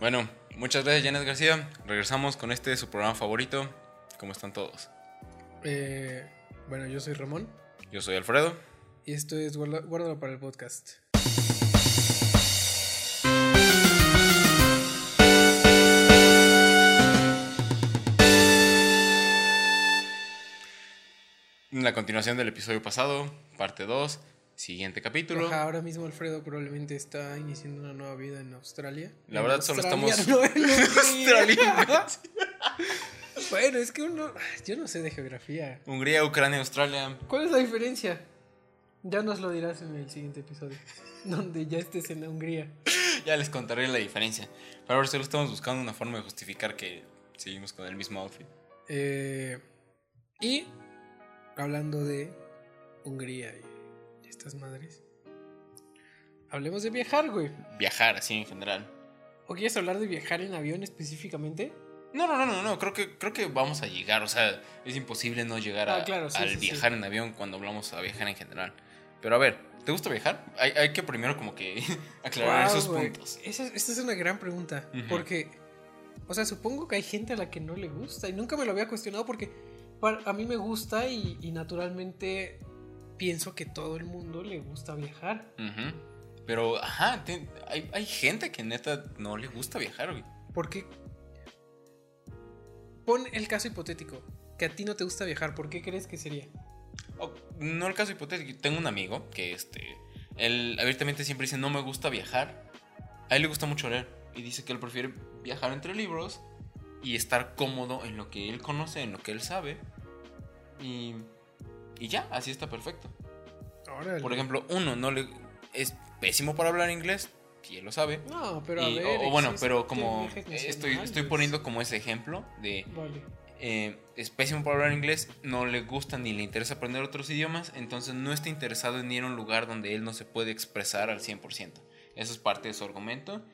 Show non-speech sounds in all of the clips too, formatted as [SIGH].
Bueno, muchas gracias Janet García. Regresamos con este su programa favorito. ¿Cómo están todos? Eh, bueno, yo soy Ramón. Yo soy Alfredo. Y esto es Guárdalo para el podcast. La continuación del episodio pasado, parte 2, siguiente capítulo. ahora mismo Alfredo probablemente está iniciando una nueva vida en Australia. La verdad solo estamos... [LAUGHS] [LAUGHS] bueno, es que uno... Yo no sé de geografía. Hungría, Ucrania, Australia. ¿Cuál es la diferencia? Ya nos lo dirás en el siguiente episodio, [LAUGHS] donde ya estés en Hungría. ya les contaré la diferencia. Pero ahora solo estamos buscando una forma de justificar que seguimos con el mismo outfit. Eh, y hablando de Hungría y estas madres, hablemos de viajar, güey. Viajar, así en general. ¿O quieres hablar de viajar en avión específicamente? No, no, no, no, no, creo que, creo que vamos a llegar, o sea, es imposible no llegar ah, a, al viajar en avión cuando hablamos a viajar en general. Pero a ver, ¿te gusta viajar? Hay, hay que primero como que [LAUGHS] aclarar esos puntos. Esa, esta es una gran pregunta, porque, o sea, supongo que hay gente a la que no le gusta y nunca me lo había cuestionado porque a mí me gusta y, naturalmente pienso que todo el mundo le gusta viajar. Pero, ajá, hay, hay, gente que neta no le gusta viajar, güey. Porque Pon el caso hipotético, que a ti no te gusta viajar, ¿por qué crees que sería? no el caso hipotético, tengo un amigo que este, él abiertamente siempre dice no me gusta viajar, a él le gusta mucho leer y dice que él prefiere viajar entre libros y estar cómodo en lo que él conoce, en lo que él sabe y, y ya, así está perfecto. Por ejemplo, uno no le es pésimo para hablar inglés, y él lo sabe. No, pero a ver, o, bueno, pero como estoy, estoy poniendo como ese ejemplo de eh, es pésimo para hablar inglés, no le gusta ni le interesa aprender otros idiomas, entonces no está interesado en ir a un lugar donde él no se puede expresar al 100%. Eso es parte de su argumento.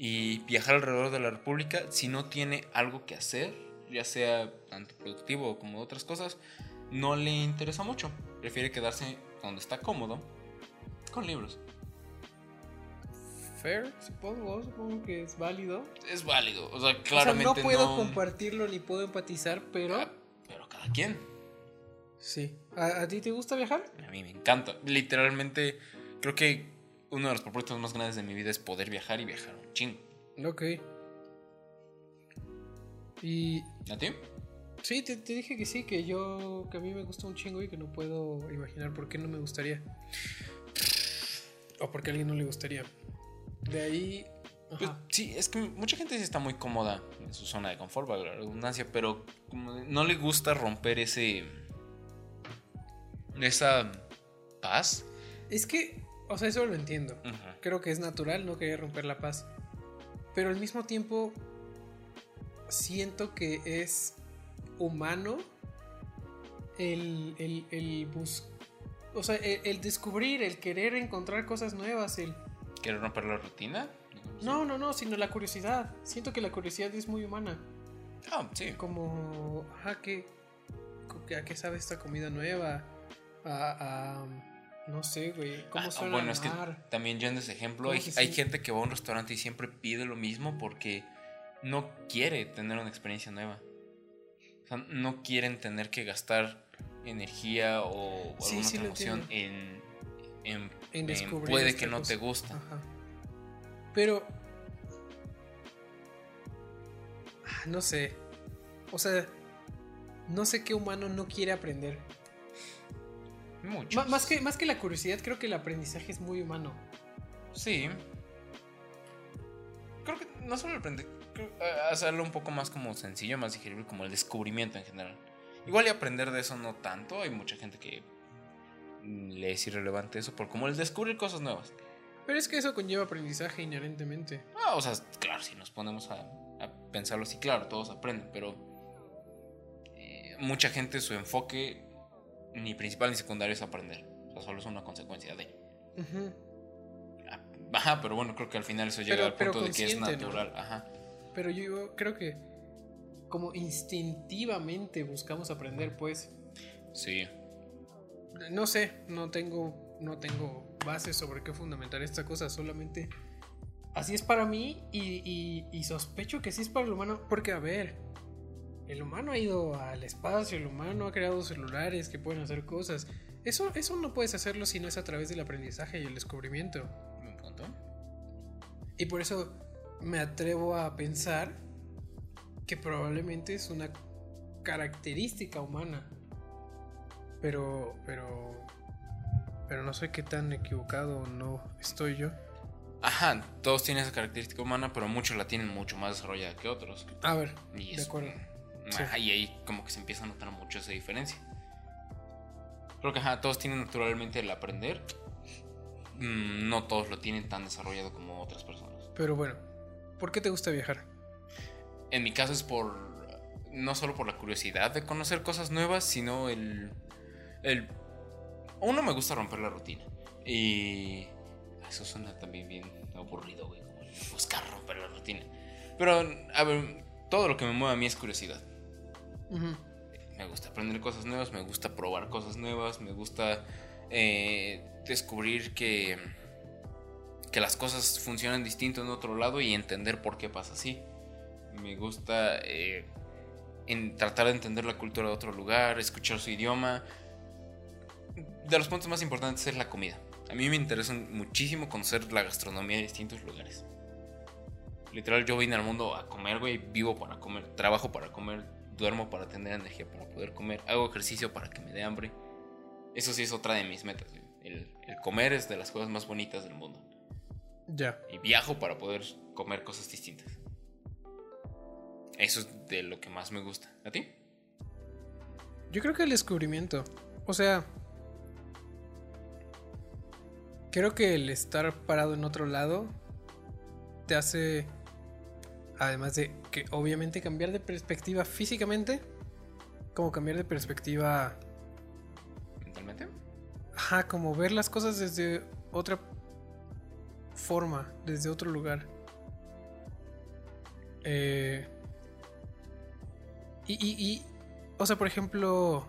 Y viajar alrededor de la República, si no tiene algo que hacer, ya sea tanto productivo como otras cosas, no le interesa mucho. Prefiere quedarse donde está cómodo con libros fair, supongo, supongo que es válido. Es válido, o sea, claramente o sea, no puedo compartirlo ni puedo empatizar, pero... Ah, pero cada quien. Sí. ¿A, ti te gusta viajar? A mí me encanta. Literalmente, creo que uno de los propósitos más grandes de mi vida es poder viajar y viajar un chingo. Ok. ¿Y... ¿A ti? Sí, te, te, dije que sí, que yo, que a mí me gusta un chingo y que no puedo imaginar por qué no me gustaría. O por qué a alguien no le gustaría. De ahí. Pues, sí, es que mucha gente sí está muy cómoda en su zona de confort, la redundancia, pero no le gusta romper ese. esa paz. Es que, o sea, eso lo entiendo. Creo que es natural no querer romper la paz. Pero al mismo tiempo, siento que es humano el, el, el bus o sea, el, descubrir, el querer encontrar cosas nuevas, el ¿Quieres romper la rutina? No, no, no, sino la curiosidad. Siento que la curiosidad es muy humana. Ah, sí. Como, ajá, ¿qué, ¿a qué sabe esta comida nueva? A, no sé, güey. ¿Cómo ah, suena Bueno, es que también yo en ese ejemplo, hay, hay, gente que va a un restaurante y siempre pide lo mismo porque no quiere tener una experiencia nueva. O sea, no quieren tener que gastar energía o, alguna emoción en en, puede que no te gusta. Pero. Ah, no sé. O sea, no sé qué humano no quiere aprender. Mucho. más, que, más que la curiosidad, creo que el aprendizaje es muy humano. Sí. Creo que no solo el aprender, hacerlo un poco más como sencillo, más digerible, como el descubrimiento en general. Igual y aprender de eso no tanto, hay mucha gente que le es irrelevante eso por como el descubrir cosas nuevas. Pero es que eso conlleva aprendizaje inherentemente. Ah, o sea, claro, si nos ponemos a, pensarlo así, claro, todos aprenden, pero eh, mucha gente su enfoque ni principal ni secundario es aprender. O sea, solo es una consecuencia de. Ah, ajá, pero bueno, creo que al final eso llega al punto de que es natural. Ajá. Pero yo creo que como instintivamente buscamos aprender, pues. Sí no sé, no tengo, no tengo bases sobre qué fundamentar esta cosa, solamente así es para mí y, y, sospecho que sí es para el humano, porque a ver, el humano ha ido al espacio, el humano ha creado celulares que pueden hacer cosas. Eso, eso no puedes hacerlo si no es a través del aprendizaje y el descubrimiento. Y por eso me atrevo a pensar que probablemente es una característica humana. Pero, pero, pero no sé qué tan equivocado no estoy yo. Ajá, todos tienen esa característica humana, pero muchos la tienen mucho más desarrollada que otros. A ver, de acuerdo. Y ahí como que se empieza a notar mucho esa diferencia. Creo que ajá, todos tienen naturalmente el aprender. Mm, no todos lo tienen tan desarrollado como otras personas. Pero bueno, ¿por qué te gusta viajar? En mi caso es por. No solo por la curiosidad de conocer cosas nuevas, sino el. el uno me gusta romper la rutina. Y. Eso suena también bien aburrido, güey. buscar romper la rutina. Pero, a ver, todo lo que me mueve a mí es curiosidad. Me gusta aprender cosas nuevas, me gusta probar cosas nuevas, me gusta eh, descubrir que que las cosas funcionan distinto en otro lado y entender por qué pasa así. Me gusta eh, en tratar de entender la cultura de otro lugar, escuchar su idioma. De los puntos más importantes es la comida. A mí me interesa muchísimo conocer la gastronomía de distintos lugares. Literal, yo vine al mundo a comer, güey. Vivo para comer, trabajo para comer, duermo para tener energía para poder comer, hago ejercicio para que me dé hambre. Eso sí es otra de mis metas. el comer es de las cosas más bonitas del mundo. Ya. Y viajo para poder comer cosas distintas. Eso es de lo que más me gusta. ¿A ti? Yo creo que el descubrimiento. O sea, creo que el estar parado en otro lado te hace, además de que obviamente cambiar de perspectiva físicamente, como cambiar de perspectiva... ¿Mentalmente? Ajá, como ver las cosas desde otra forma, desde otro lugar. Eh, y, y, o sea, por ejemplo,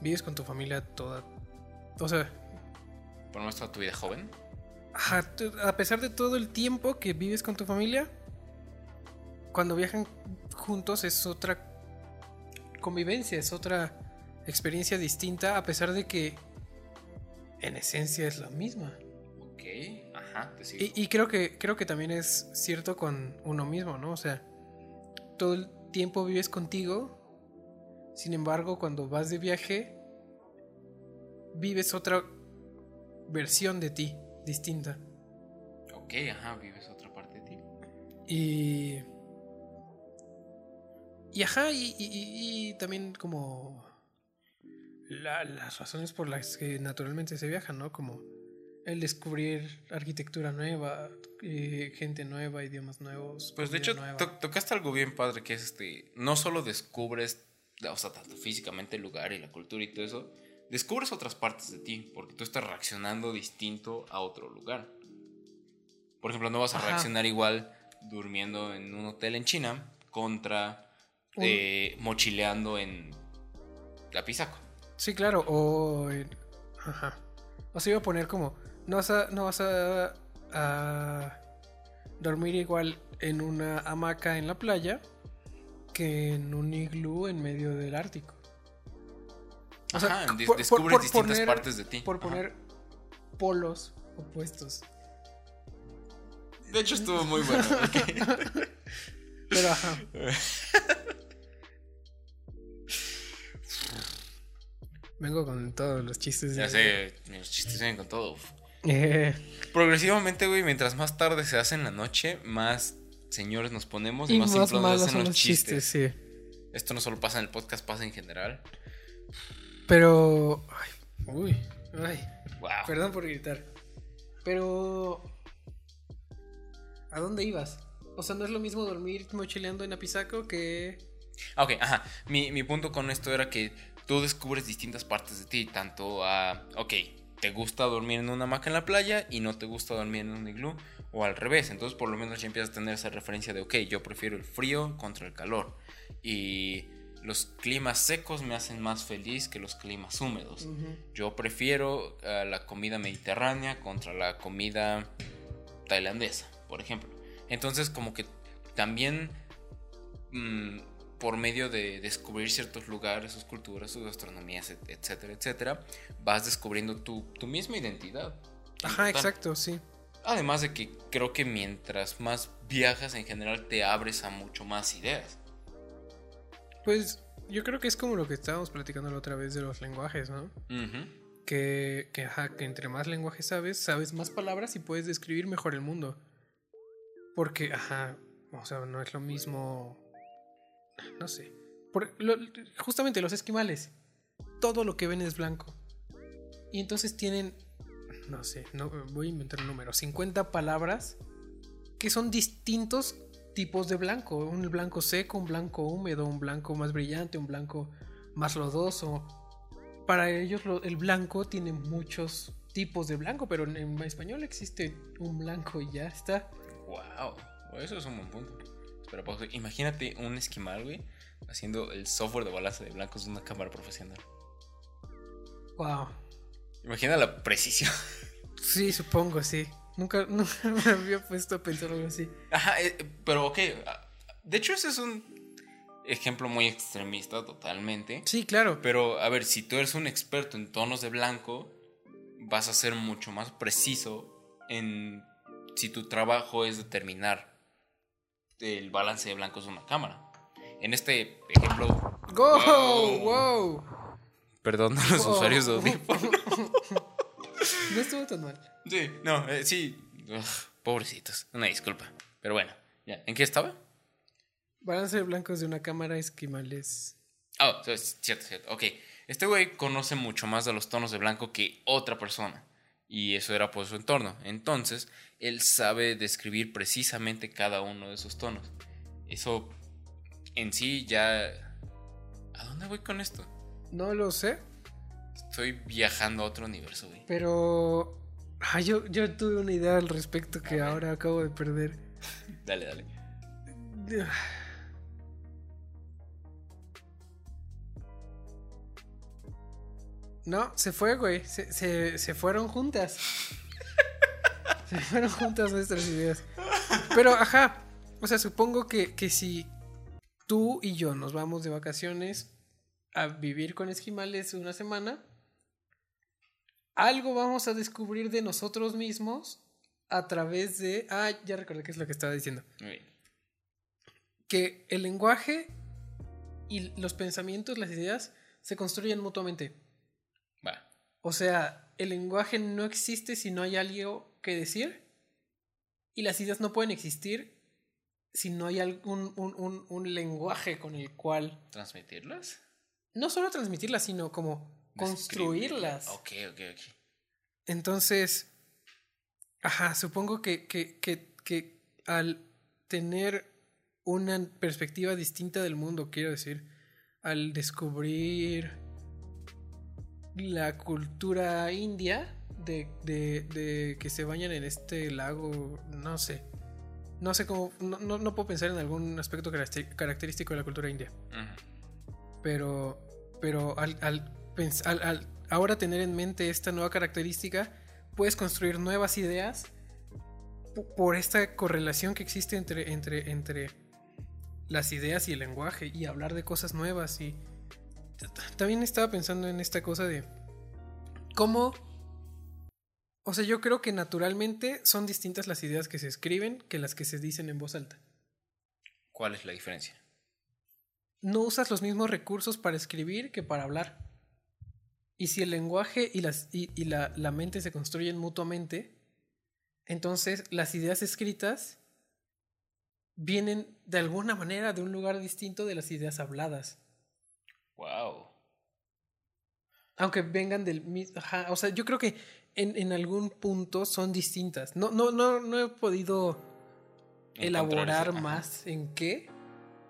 vives con tu familia toda, o sea... ¿Por más toda tu vida joven? a pesar de todo el tiempo que vives con tu familia, cuando viajan juntos es otra convivencia, es otra experiencia distinta, a pesar de que en esencia es la misma. Ajá, Y, creo que creo que también es cierto con uno mismo, ¿no? O sea, todo el tiempo vives contigo. Sin embargo, cuando vas de viaje, vives otra versión de ti, distinta. Ok, ajá, vives otra parte de ti. Y. Y ajá, y, también como. las razones por las que naturalmente se viajan, ¿no? Como el descubrir arquitectura nueva, eh, gente nueva, idiomas nuevos. Pues de hecho, tocaste algo bien padre, que es este, no solo descubres, o sea, tanto físicamente el lugar y la cultura y todo eso, descubres otras partes de ti, porque tú estás reaccionando distinto a otro lugar. Por ejemplo, no vas a reaccionar igual durmiendo en un hotel en China contra eh, mochileando en la Pisaco. Sí, claro, o... Ajá. O sea, iba a poner como no vas a, no vas a, dormir igual en una hamaca en la playa que en un iglú en medio del Ártico. O sea, descubres distintas partes de ti. Por poner polos opuestos. De hecho, estuvo muy bueno. [LAUGHS] Pero ajá. [LAUGHS] Vengo con todos los chistes. Ya sé, los chistes vienen con todo. Eh. Progresivamente, güey, mientras más tarde se hace en la noche, más señores nos ponemos y, más, más simples hacen los chistes. sí. Esto no solo pasa en el podcast, pasa en general. Pero. Ay, uy. Ay. Perdón por gritar. Pero. ¿A dónde ibas? O sea, no es lo mismo dormir mochileando en Apizaco que. Ah, ok, ajá. Mi, mi punto con esto era que tú descubres distintas partes de ti, tanto a. Ok, te gusta dormir en una hamaca en la playa y no te gusta dormir en un iglú o al revés. Entonces por lo menos ya empiezas a tener esa referencia de, ok, yo prefiero el frío contra el calor. Y los climas secos me hacen más feliz que los climas húmedos. Yo prefiero eh, la comida mediterránea contra la comida tailandesa, por ejemplo. Entonces, como que también mm, por medio de descubrir ciertos lugares, sus culturas, sus gastronomías, etcétera, etcétera, vas descubriendo tu, tu misma identidad. Ajá, exacto, sí. Además de que creo que mientras más viajas en general te abres a mucho más ideas. Pues yo creo que es como lo que estábamos platicando la otra vez de los lenguajes, ¿no? que, que, ajá, que entre más lenguajes sabes, sabes más palabras y puedes describir mejor el mundo. Porque, ajá, o sea, no es lo mismo. No sé. justamente los esquimales. Todo lo que ven es blanco. Y entonces tienen, no sé, no, voy a inventar un número, 50 palabras que son distintos tipos de blanco. Un blanco seco, un blanco húmedo, un blanco más brillante, un blanco más lodoso. Para ellos el blanco tiene muchos tipos de blanco, pero en español existe un blanco y ya está. Wow, eso es un buen punto. Pero imagínate un esquimal, güey, haciendo el software de balanza de blancos de una cámara profesional. Wow. Imagina la precisión. [LAUGHS] Sí, supongo, sí. [LAUGHS] Nunca, me había puesto a pensar algo así. Ajá, eh, pero ok. Ah, de hecho, ese es un ejemplo muy extremista, totalmente. Sí, claro. Pero, a ver, si tú eres un experto en tonos de blanco, vas a ser mucho más preciso en si tu trabajo es determinar el balance de blancos de una cámara. En este ejemplo. ¡Go! ¡Wow! Perdón a los usuarios de [LAUGHS] no estuvo tan mal. Sí, no, eh, sí. pobrecitos. Una disculpa. Pero bueno, ya. ¿En qué estaba? Balance de blancos de una cámara esquimales. Oh, cierto, cierto. Ok. Este güey conoce mucho más de los tonos de blanco que otra persona. Y eso era por su entorno. Entonces, él sabe describir precisamente cada uno de esos tonos. Eso en sí ya... ¿A dónde voy con esto? No lo sé. Estoy viajando a otro universo, güey. Pero... Ah, yo, yo tuve una idea al respecto que ahora acabo de perder. dale, dale. No, se fue, güey. Se, se, se fueron juntas. Se fueron juntas nuestras ideas. Pero, ajá. O sea, supongo que, que si tú y yo nos vamos de vacaciones a vivir con esquimales una semana, algo vamos a descubrir de nosotros mismos a través de... Ah, ya recordé qué es lo que estaba diciendo. Que el lenguaje y los pensamientos, las ideas, se construyen mutuamente. O sea, el lenguaje no existe si no hay algo que decir y las ideas no pueden existir si no hay algún un, lenguaje con el cual transmitirlas. No solo transmitirlas, sino como construirlas. Ok, ok, ok. Entonces, ajá, supongo que, que, que, que al tener una perspectiva distinta del mundo, quiero decir, al descubrir la cultura india, de, de, que se bañan en este lago, no sé. No sé cómo, no, no, puedo pensar en algún aspecto característico de la cultura india. Pero, pero al, al, al, ahora tener en mente esta nueva característica, puedes construir nuevas ideas por esta correlación que existe entre, entre, entre las ideas y el lenguaje y hablar de cosas nuevas. Y también estaba pensando en esta cosa de cómo o sea, yo creo que naturalmente son distintas las ideas que se escriben que las que se dicen en voz alta. ¿Cuál es la diferencia? No usas los mismos recursos para escribir que para hablar. Y si el lenguaje y, las, y, la, la mente se construyen mutuamente, entonces las ideas escritas vienen de alguna manera de un lugar distinto de las ideas habladas. Wow. Aunque vengan del mismo. O sea, yo creo que en, algún punto son distintas. No, no, no, no he podido elaborar más en qué,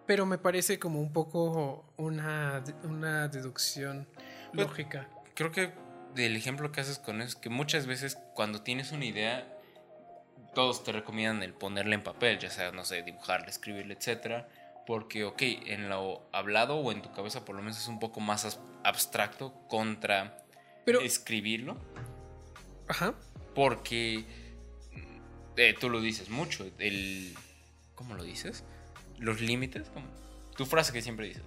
pero me parece como un poco una, una deducción pues, lógica. Creo que del ejemplo que haces con eso es que muchas veces cuando tienes una idea, todos te recomiendan el ponerla en papel, ya sea, no sé, dibujarla, escribirla, etcétera. Porque, ok, en lo hablado o en tu cabeza por lo menos es un poco más abstracto contra escribirlo. Ajá. Porque eh, tú lo dices mucho, el... ¿Cómo lo dices? Los límites, tu frase que siempre dices,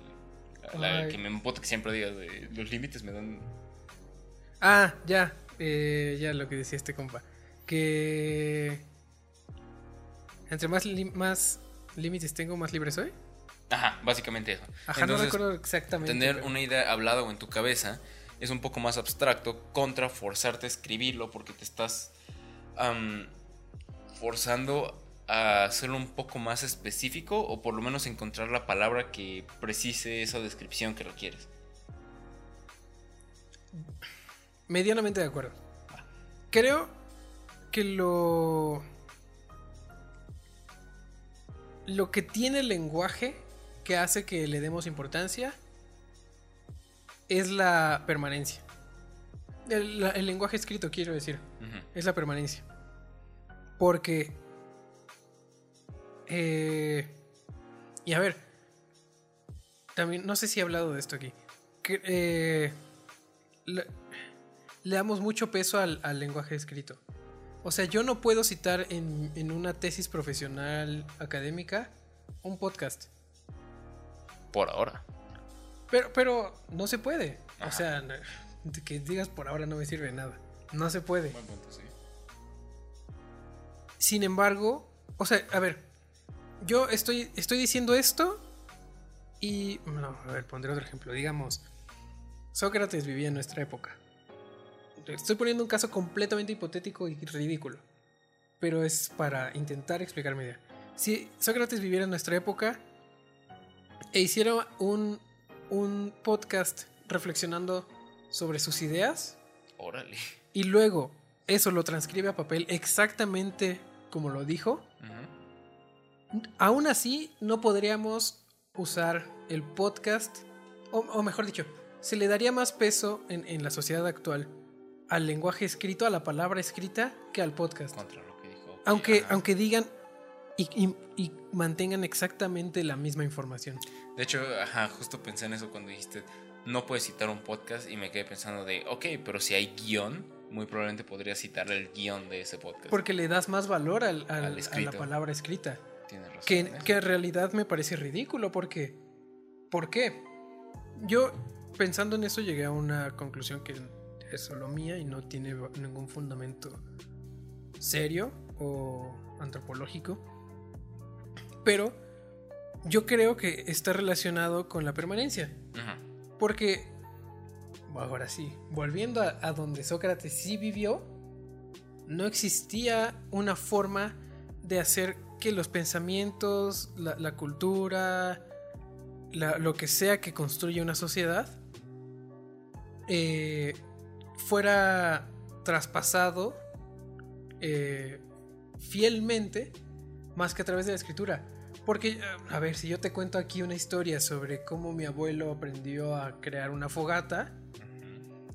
la, que me emputa que siempre digas, los límites me dan... Ah, ya, eh, ya lo que decía este compa, que entre más, más límites tengo, más libre soy. Ajá, básicamente eso. Ajá, no recuerdo exactamente. Tener una idea hablada o en tu cabeza es un poco más abstracto contra forzarte a escribirlo porque te estás forzando a hacerlo un poco más específico o por lo menos encontrar la palabra que precise esa descripción que requieres. Medianamente de acuerdo. Creo que lo... Lo que tiene el lenguaje que hace que le demos importancia es la permanencia. El, lenguaje escrito, quiero decir, es la permanencia. Porque... Eh, y a ver, también, no sé si he hablado de esto aquí. Que, eh, le, damos mucho peso al, lenguaje escrito. O sea, yo no puedo citar en, en, una tesis profesional académica un podcast. Por ahora. Pero, pero no se puede. O sea, que digas por ahora no me sirve de nada. No se puede. Sin embargo, o sea, a ver, yo estoy, estoy diciendo esto y... No, a ver, pondré otro ejemplo. Digamos, Sócrates vivía en nuestra época. Estoy poniendo un caso completamente hipotético y ridículo. Pero es para intentar explicar mi idea. Si Sócrates viviera en nuestra época e hiciera un un podcast reflexionando sobre sus ideas. Órale. Y luego eso lo transcribe a papel exactamente como lo dijo. Aún así, no podríamos usar el podcast, o, mejor dicho, se le daría más peso en, la sociedad actual al lenguaje escrito, a la palabra escrita, que al podcast. Aunque, aunque digan y, mantengan exactamente la misma información. De hecho, ajá, justo pensé en eso cuando dijiste, no puedes citar un podcast y me quedé pensando de, ok, pero si hay guion, muy probablemente podría citar el guion de ese podcast. Porque le das más valor al, a la palabra escrita. Tienes razón. Que, que, en realidad me parece ridículo porque... ¿Por qué? Yo pensando en eso llegué a una conclusión que es solo mía y no tiene ningún fundamento serio o antropológico. Pero yo creo que está relacionado con la permanencia. Porque, ahora sí, volviendo a, donde Sócrates sí vivió, no existía una forma de hacer que los pensamientos, la, cultura, lo que sea que construye una sociedad, eh, fuera traspasado eh, fielmente más que a través de la escritura. Porque, a ver, si yo te cuento aquí una historia sobre cómo mi abuelo aprendió a crear una fogata,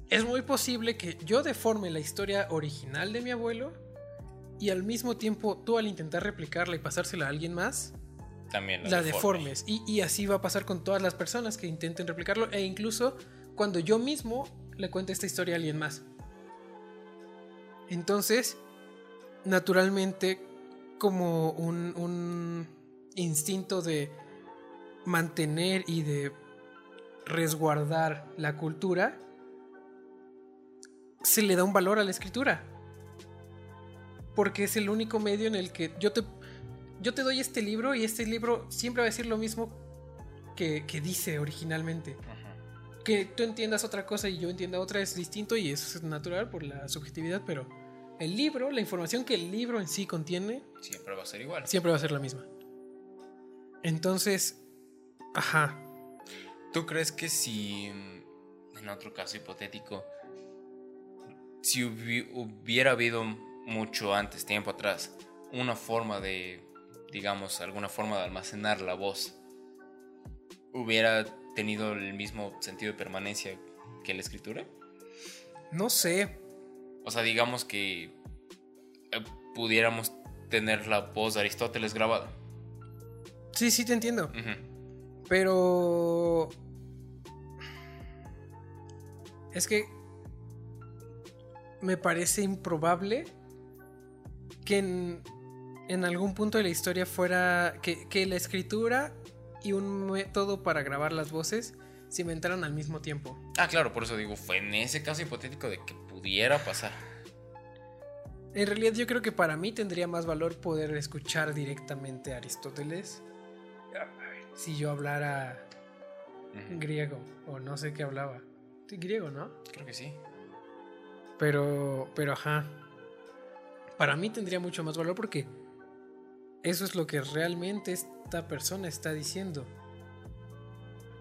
es muy posible que yo deforme la historia original de mi abuelo y al mismo tiempo tú al intentar replicarla y pasársela a alguien más, también la, deformes. Y, y, así va a pasar con todas las personas que intenten replicarlo e incluso cuando yo mismo le cuente esta historia a alguien más. Entonces, naturalmente, como un instinto de mantener y de resguardar la cultura, se le da un valor a la escritura. Porque es el único medio en el que yo te, yo te doy este libro y este libro siempre va a decir lo mismo que, dice originalmente. Que tú entiendas otra cosa y yo entienda otra es distinto y eso es natural por la subjetividad, pero el libro, la información que el libro en sí contiene... Siempre va a ser igual. Siempre va a ser la misma. Entonces, ajá. ¿Tú crees que si, en otro caso hipotético, si hubiera habido mucho antes, tiempo atrás, una forma de, digamos, alguna forma de almacenar la voz, hubiera tenido el mismo sentido de permanencia que la escritura? No sé. O sea, digamos que eh, pudiéramos tener la voz de Aristóteles grabada. Sí, sí, te entiendo. Pero... Es que me parece improbable que en algún punto de la historia fuera que, la escritura y un método para grabar las voces se inventaran al mismo tiempo. Ah, claro, por eso digo, fue en ese caso hipotético de que pudiera pasar. En realidad yo creo que para mí tendría más valor poder escuchar directamente a Aristóteles si yo hablara griego o no sé qué hablaba. Griego, ¿no? Creo que sí. Pero, pero ajá. Para mí tendría mucho más valor porque eso es lo que realmente esta persona está diciendo.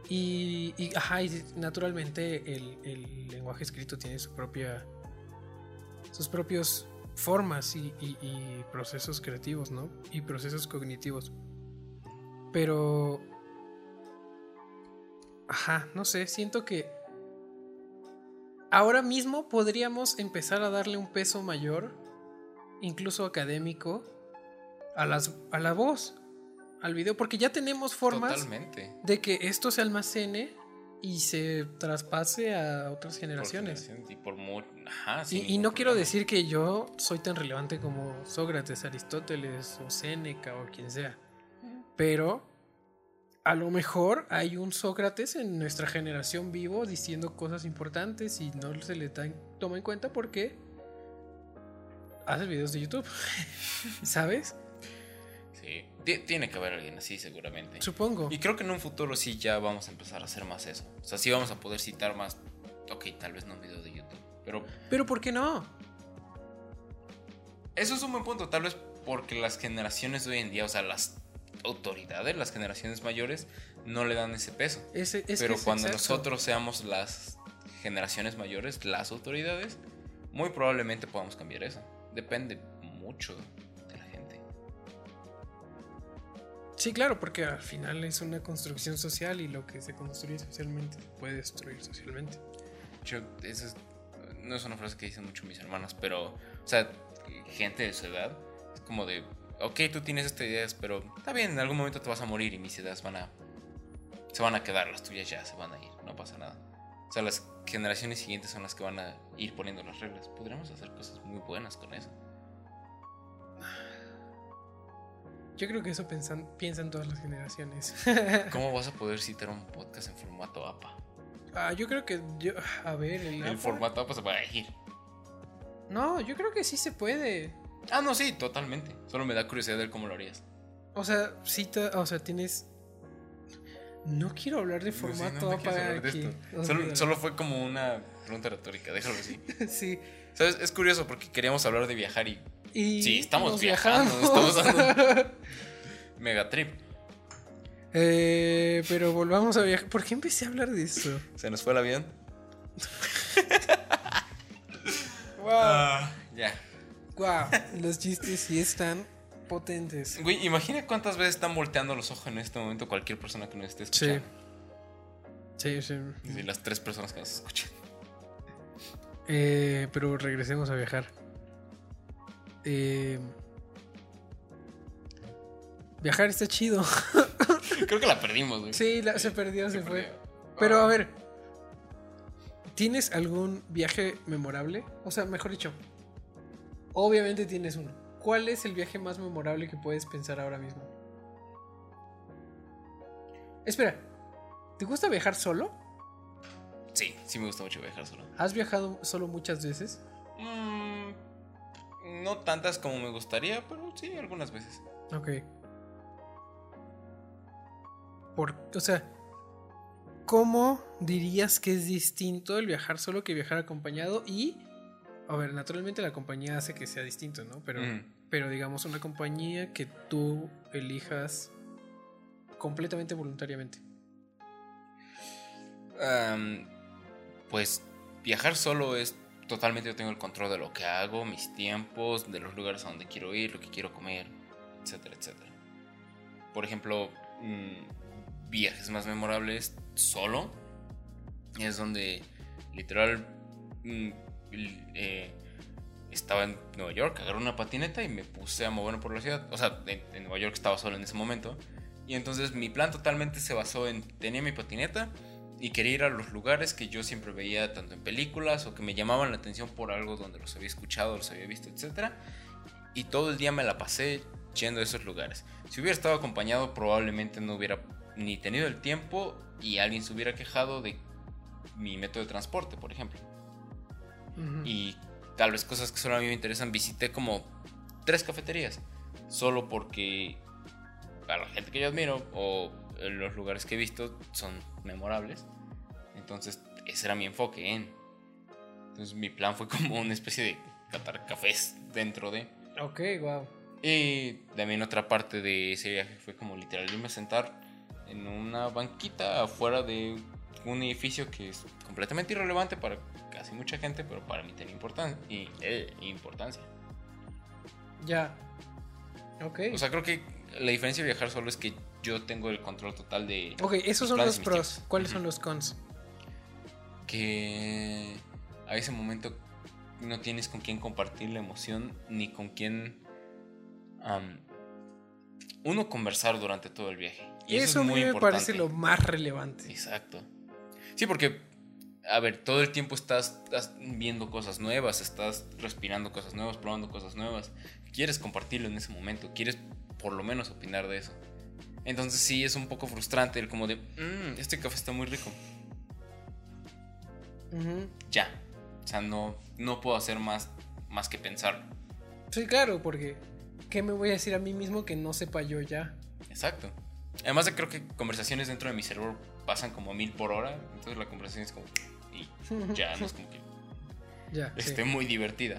Y, ajá, naturalmente el, lenguaje escrito tiene su propia. sus propios formas y, y, procesos creativos, ¿no? Y procesos cognitivos. Pero. Ajá, no sé, siento que. Ahora mismo podríamos empezar a darle un peso mayor, incluso académico, a, las, a la voz, al video, porque ya tenemos formas de que esto se almacene y se traspase a otras generaciones. y, por y, no quiero decir que yo soy tan relevante como Sócrates, Aristóteles o Séneca o quien sea, pero a lo mejor hay un Sócrates en nuestra generación vivo diciendo cosas importantes y no se le toma en cuenta porque hace videos de YouTube, [LAUGHS] ¿sabes? Tiene que haber alguien así seguramente. Supongo. Y creo que en un futuro sí ya vamos a empezar a hacer más eso. O sea, sí vamos a poder citar más. Ok, tal vez no un video de YouTube. Pero. Pero ¿por qué no? Eso es un buen punto. Tal vez porque las generaciones de hoy en día, o sea, las autoridades, las generaciones mayores, no le dan ese peso. Pero cuando nosotros seamos las generaciones mayores, las autoridades, muy probablemente podamos cambiar eso. Depende mucho Sí, claro, porque al final es una construcción social y lo que se construye socialmente se puede destruir socialmente. Yo, eso no es una frase que dicen mucho mis hermanos, pero, o sea, gente de su edad, es como de, ok, tú tienes estas ideas, pero está bien, en algún momento te vas a morir y mis ideas van a, se van a quedar, las tuyas ya se van a ir, no pasa nada. O sea, las generaciones siguientes son las que van a ir poniendo las reglas. Podríamos hacer cosas muy buenas con eso. Yo creo que eso piensan, piensan todas las generaciones. [LAUGHS] ¿Cómo vas a poder citar un podcast en formato APA? Ah, yo creo que yo, a ver, el, formato APA se puede elegir. No, yo creo que sí se puede. Ah, no, sí, totalmente. Solo me da curiosidad de ver cómo lo harías. O sea, cita, o sea, tienes no quiero hablar de formato APA aquí. Solo, solo, fue como una pregunta retórica, déjalo así. [LAUGHS] sí. ¿Sabes? Es curioso porque queríamos hablar de viajar y sí, estamos viajando, [LAUGHS] estamos dando [LAUGHS] megatrip. Eh, pero volvamos a viajar. ¿Por qué empecé a hablar de eso? ¿Se nos fue el avión? [LAUGHS] wow. Ah, ya. Wow, los chistes sí están potentes. Güey, imagina cuántas veces están volteando los ojos en este momento cualquier persona que nos esté escuchando. Sí. Sí, sí. las tres personas que nos escuchan. Eh, pero regresemos a viajar. Eh, viajar está chido. [LAUGHS] Creo que la perdimos, güey. Sí, se perdió, se, fue. Pero a ver, ¿tienes algún viaje memorable? O sea, mejor dicho, obviamente tienes uno. ¿Cuál es el viaje más memorable que puedes pensar ahora mismo? Espera, ¿te gusta viajar solo? Sí, sí me gusta mucho viajar solo. ¿Has viajado solo muchas veces? Mmm no tantas como me gustaría, pero sí, algunas veces. Ok. Por, o sea, ¿cómo dirías que es distinto el viajar solo que viajar acompañado? Y, a ver, naturalmente la compañía hace que sea distinto, ¿no? Pero, pero digamos una compañía que tú elijas completamente voluntariamente. pues viajar solo es totalmente yo tengo el control de lo que hago, mis tiempos, de los lugares a donde quiero ir, lo que quiero comer, etcétera, etcétera. Por ejemplo, mm, viajes más memorables solo es donde literal mm, eh, estaba en Nueva York, agarré una patineta y me puse a moverme por la ciudad. O sea, en, en Nueva York estaba solo en ese momento. Y entonces mi plan totalmente se basó en, tenía mi patineta, y quería ir a los lugares que yo siempre veía tanto en películas o que me llamaban la atención por algo donde los había escuchado, los había visto, etc. Y todo el día me la pasé yendo a esos lugares. Si hubiera estado acompañado, probablemente no hubiera ni tenido el tiempo y alguien se hubiera quejado de mi método de transporte, por ejemplo. Y tal vez cosas que solo a mí me interesan, visité como tres cafeterías, solo porque a la gente que yo admiro o los lugares que he visto son memorables. Entonces, ese era mi enfoque en. Entonces, mi plan fue como una especie de catar cafés dentro de. Ok, wow. Y también otra parte de ese viaje fue como literal irme a sentar en una banquita afuera de un edificio que es completamente irrelevante para casi mucha gente, pero para mí tiene y, eh, importancia. Ya. Ok. O sea, creo que la diferencia de viajar solo es que yo tengo el control total de. Ok, esos son los pros. ¿Cuáles son los cons? Que a ese momento no tienes con quién compartir la emoción ni con quién. uno conversar durante todo el viaje. Y eso, a mí me parece lo más relevante. Exacto. Sí, porque, a ver, todo el tiempo estás, viendo cosas nuevas, estás respirando cosas nuevas, probando cosas nuevas. Quieres compartirlo en ese momento, quieres por lo menos opinar de eso. Entonces sí es un poco frustrante el como de, mmm, este café está muy rico. Ya. O sea, no, no puedo hacer más, más que pensarlo. Sí, claro, porque ¿qué me voy a decir a mí mismo que no sepa yo ya? Exacto. Además de creo que conversaciones dentro de mi cerebro pasan como a mil por hora, entonces la conversación es como... Y ya, no es como que... [LAUGHS] Ya. Esté muy divertida.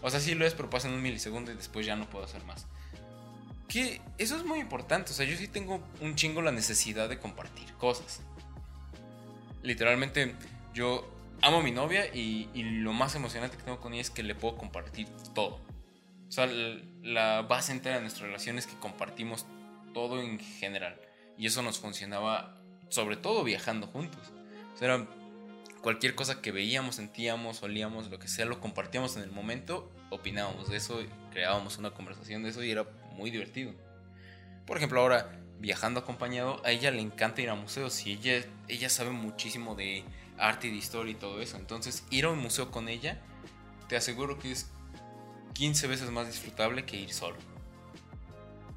O sea, sí lo es, pero pasa en un milisegundo y después ya no puedo hacer más. Que eso es muy importante. O sea, yo sí tengo un chingo la necesidad de compartir cosas. Literalmente, yo amo a mi novia y, y lo más emocionante que tengo con ella es que le puedo compartir todo. O sea, la base entera de nuestra relación es que compartimos todo en general. Y eso nos funcionaba sobre todo viajando juntos. O sea, cualquier cosa que veíamos, sentíamos, olíamos, lo que sea, lo compartíamos en el momento, opinábamos de eso, creábamos una conversación de eso y era muy divertido. Por ejemplo, ahora viajando acompañado, a ella le encanta ir a museos y ella, ella sabe muchísimo de arte y de historia y todo eso. Entonces, ir a un museo con ella, te aseguro que es 15 veces más disfrutable que ir solo.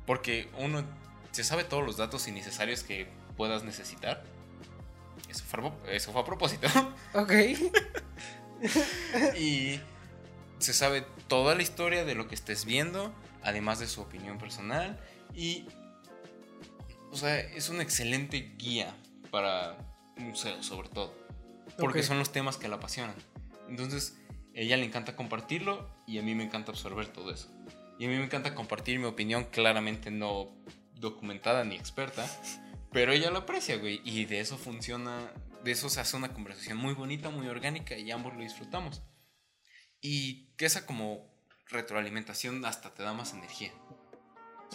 Porque uno se sabe todos los datos innecesarios que puedas necesitar. Eso fue, eso fue a propósito. [LAUGHS] Ok. y se sabe toda la historia de lo que estés viendo, además de su opinión personal. Y, o sea, es una excelente guía para un museo, sobre todo. Porque son los temas que la apasionan. Entonces, a ella le encanta compartirlo y a mí me encanta absorber todo eso. Y a mí me encanta compartir mi opinión, claramente no documentada ni experta, [LAUGHS] pero ella lo aprecia, güey, y de eso funciona, de eso se hace una conversación muy bonita, muy orgánica y ambos lo disfrutamos. Y que esa como retroalimentación hasta te da más energía.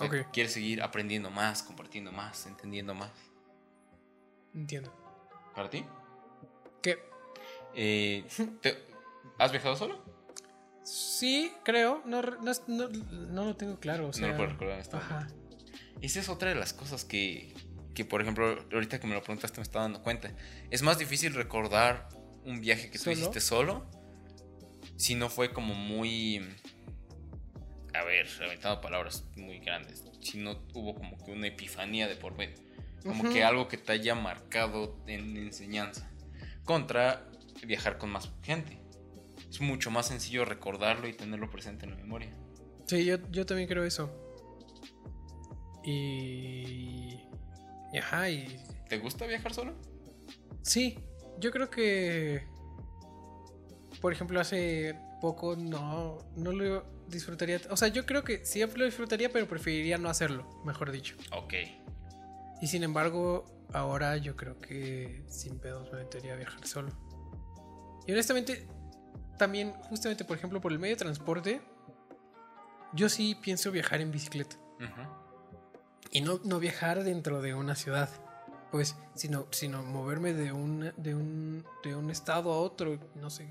O Quieres seguir aprendiendo más, compartiendo más, entendiendo más. Entiendo. ¿Para ti? ¿Qué? Eh, ¿Has viajado solo? Sí, creo. No, no, lo tengo claro. no lo puedo recordar. Ajá. Esa es otra de las cosas que, que, por ejemplo, ahorita que me lo preguntaste me estaba dando cuenta. Es más difícil recordar un viaje que tú hiciste solo si no fue como muy... Reventando palabras muy grandes. Si no hubo como que una epifanía de por medio. Como que algo que te haya marcado en enseñanza. Contra viajar con más gente. Es mucho más sencillo recordarlo y tenerlo presente en la memoria. Sí, yo, yo también creo eso. Y. ajá, y. ¿Te gusta viajar solo? Sí, yo creo que. Por ejemplo, hace poco no, no lo disfrutaría. O sea, yo creo que sí lo disfrutaría, pero preferiría no hacerlo, mejor dicho. Ok. Y sin embargo, ahora yo creo que sin pedos me metería a viajar solo. Y honestamente, también, justamente, por ejemplo, por el medio de transporte, yo sí pienso viajar en bicicleta. Y no, no viajar dentro de una ciudad, pues, sino, sino moverme de un, de, un, de un estado a otro, no sé,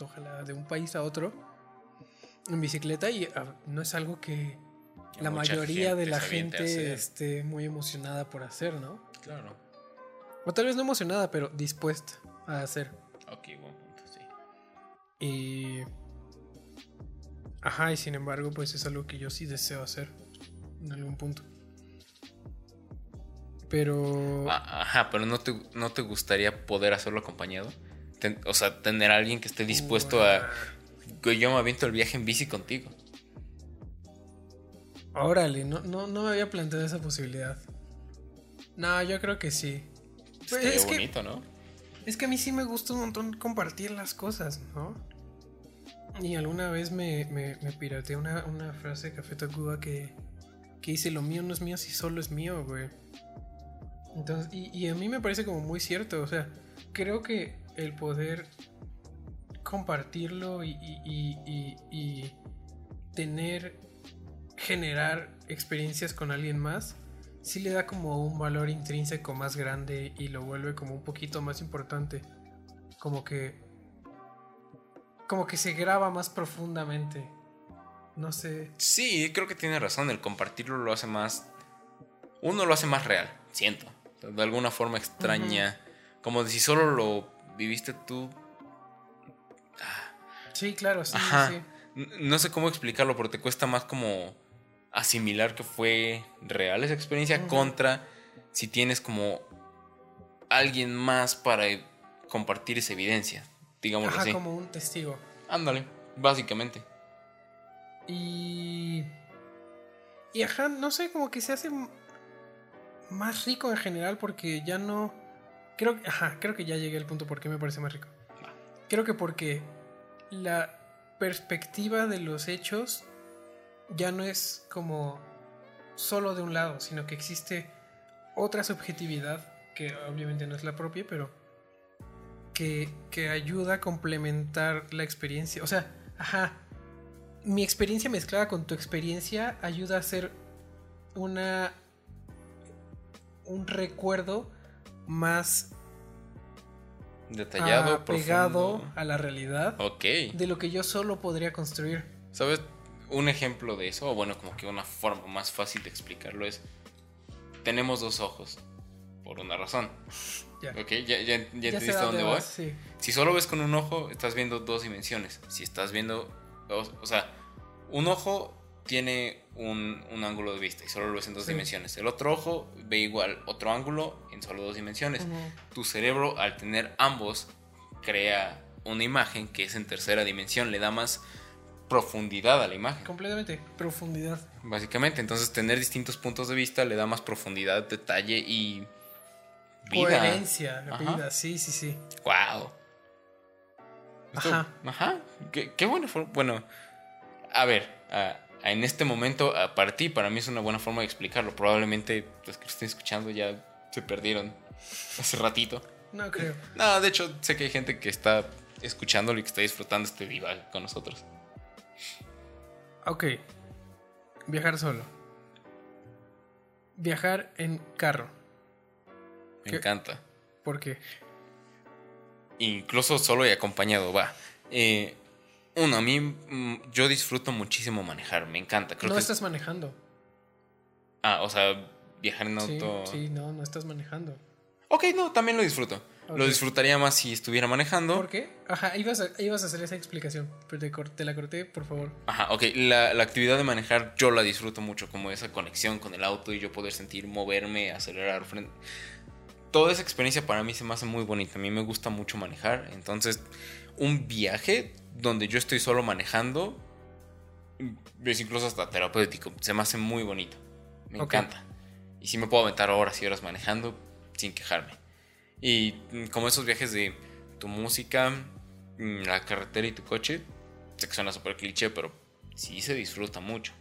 ojalá, de un país a otro, en bicicleta y ah, no es algo que la mayoría de la gente esté muy emocionada por hacer, ¿no? Claro. O tal vez no emocionada, pero dispuesta a hacer. Ok, buen punto, sí. Y... Ajá, y sin embargo, pues es algo que yo sí deseo hacer en algún punto. Pero... Ah, ajá, pero no te, no te gustaría poder hacerlo acompañado. o sea, tener a alguien que esté dispuesto a... Que yo me aviento el viaje en bici contigo. Órale, no, no, no me había planteado esa posibilidad. No, yo creo que sí. Pues es bonito, ¿no? Es que a mí sí me gusta un montón compartir las cosas, ¿no? Y alguna vez me, me, pirateé una, frase de Café Tacuba que, que dice: Lo mío no es mío si solo es mío, güey. Entonces, y, a mí me parece como muy cierto. O sea, creo que el poder compartirlo y, y tener, generar experiencias con alguien más sí le da como un valor intrínseco más grande y lo vuelve como un poquito más importante. Como que. Como que se graba más profundamente. No sé. Sí, creo que tiene razón. El compartirlo lo hace más. Uno lo hace más real, siento. De alguna forma extraña. Como si solo lo viviste tú. Sí, claro, sí, sí. No sé cómo explicarlo, pero te cuesta más como asimilar que fue real esa experiencia contra si tienes como alguien más para compartir esa evidencia, digamos así. como un testigo. Ándale, básicamente. Y y ajá, no sé, como que se hace más rico en general porque ya no creo ajá, creo que ya llegué al punto por qué me parece más rico. Creo que porque la perspectiva de los hechos ya no es como solo de un lado, sino que existe otra subjetividad, que obviamente no es la propia, pero que, que ayuda a complementar la experiencia. O sea, ajá, mi experiencia mezclada con tu experiencia ayuda a hacer una un recuerdo más detallado, pegado a la realidad Ok. de lo que yo solo podría construir. ¿Sabes? un ejemplo de eso, o bueno, como que una forma más fácil de explicarlo es, tenemos dos ojos, por una razón. Ya. Ok, ya, ya, entendiste dónde voy. Si solo ves con un ojo, estás viendo dos dimensiones. Si estás viendo, o sea, un ojo tiene un, ángulo de vista y solo lo ves en dos dimensiones. El otro ojo ve igual otro ángulo en solo dos dimensiones. Tu cerebro, al tener ambos, crea una imagen que es en tercera dimensión, le da más profundidad a la imagen. Completamente, profundidad. Básicamente, entonces tener distintos puntos de vista le da más profundidad, detalle y vida. Coherencia, vida, sí, sí, sí. Wow. ajá. Ajá. Qué, bueno. Bueno, a ver, en este momento, para ti, para mí es una buena forma de explicarlo. Probablemente los que estén escuchando ya se perdieron hace ratito. No creo. No, de hecho, sé que hay gente que está escuchándolo y que está disfrutando este diva con nosotros. Ok. Viajar solo. Viajar en carro. Me encanta. ¿Por qué? Incluso solo y acompañado, va. Eh, uno, a mí mm, yo disfruto muchísimo manejar, me encanta. no estás manejando. Ah, o sea, viajar en auto. Sí, no, no estás manejando. Ok, no, también lo disfruto. Lo disfrutaría más si estuviera manejando. ¿Por qué? Ajá, ibas a, ibas a hacer esa explicación, pero te, la corté, por favor. Ajá, ok. La, actividad de manejar yo la disfruto mucho, como esa conexión con el auto y yo poder sentir, moverme, acelerar. Toda esa experiencia para mí se me hace muy bonita. A mí me gusta mucho manejar. Entonces, un viaje donde yo estoy solo manejando, es incluso hasta terapéutico. Se me hace muy bonito. Me encanta. Y si me puedo aventar horas y horas manejando sin quejarme. Y mm, como esos viajes de tu música, mm, la carretera y tu coche, sé que suena súper cliché, pero sí se disfruta mucho.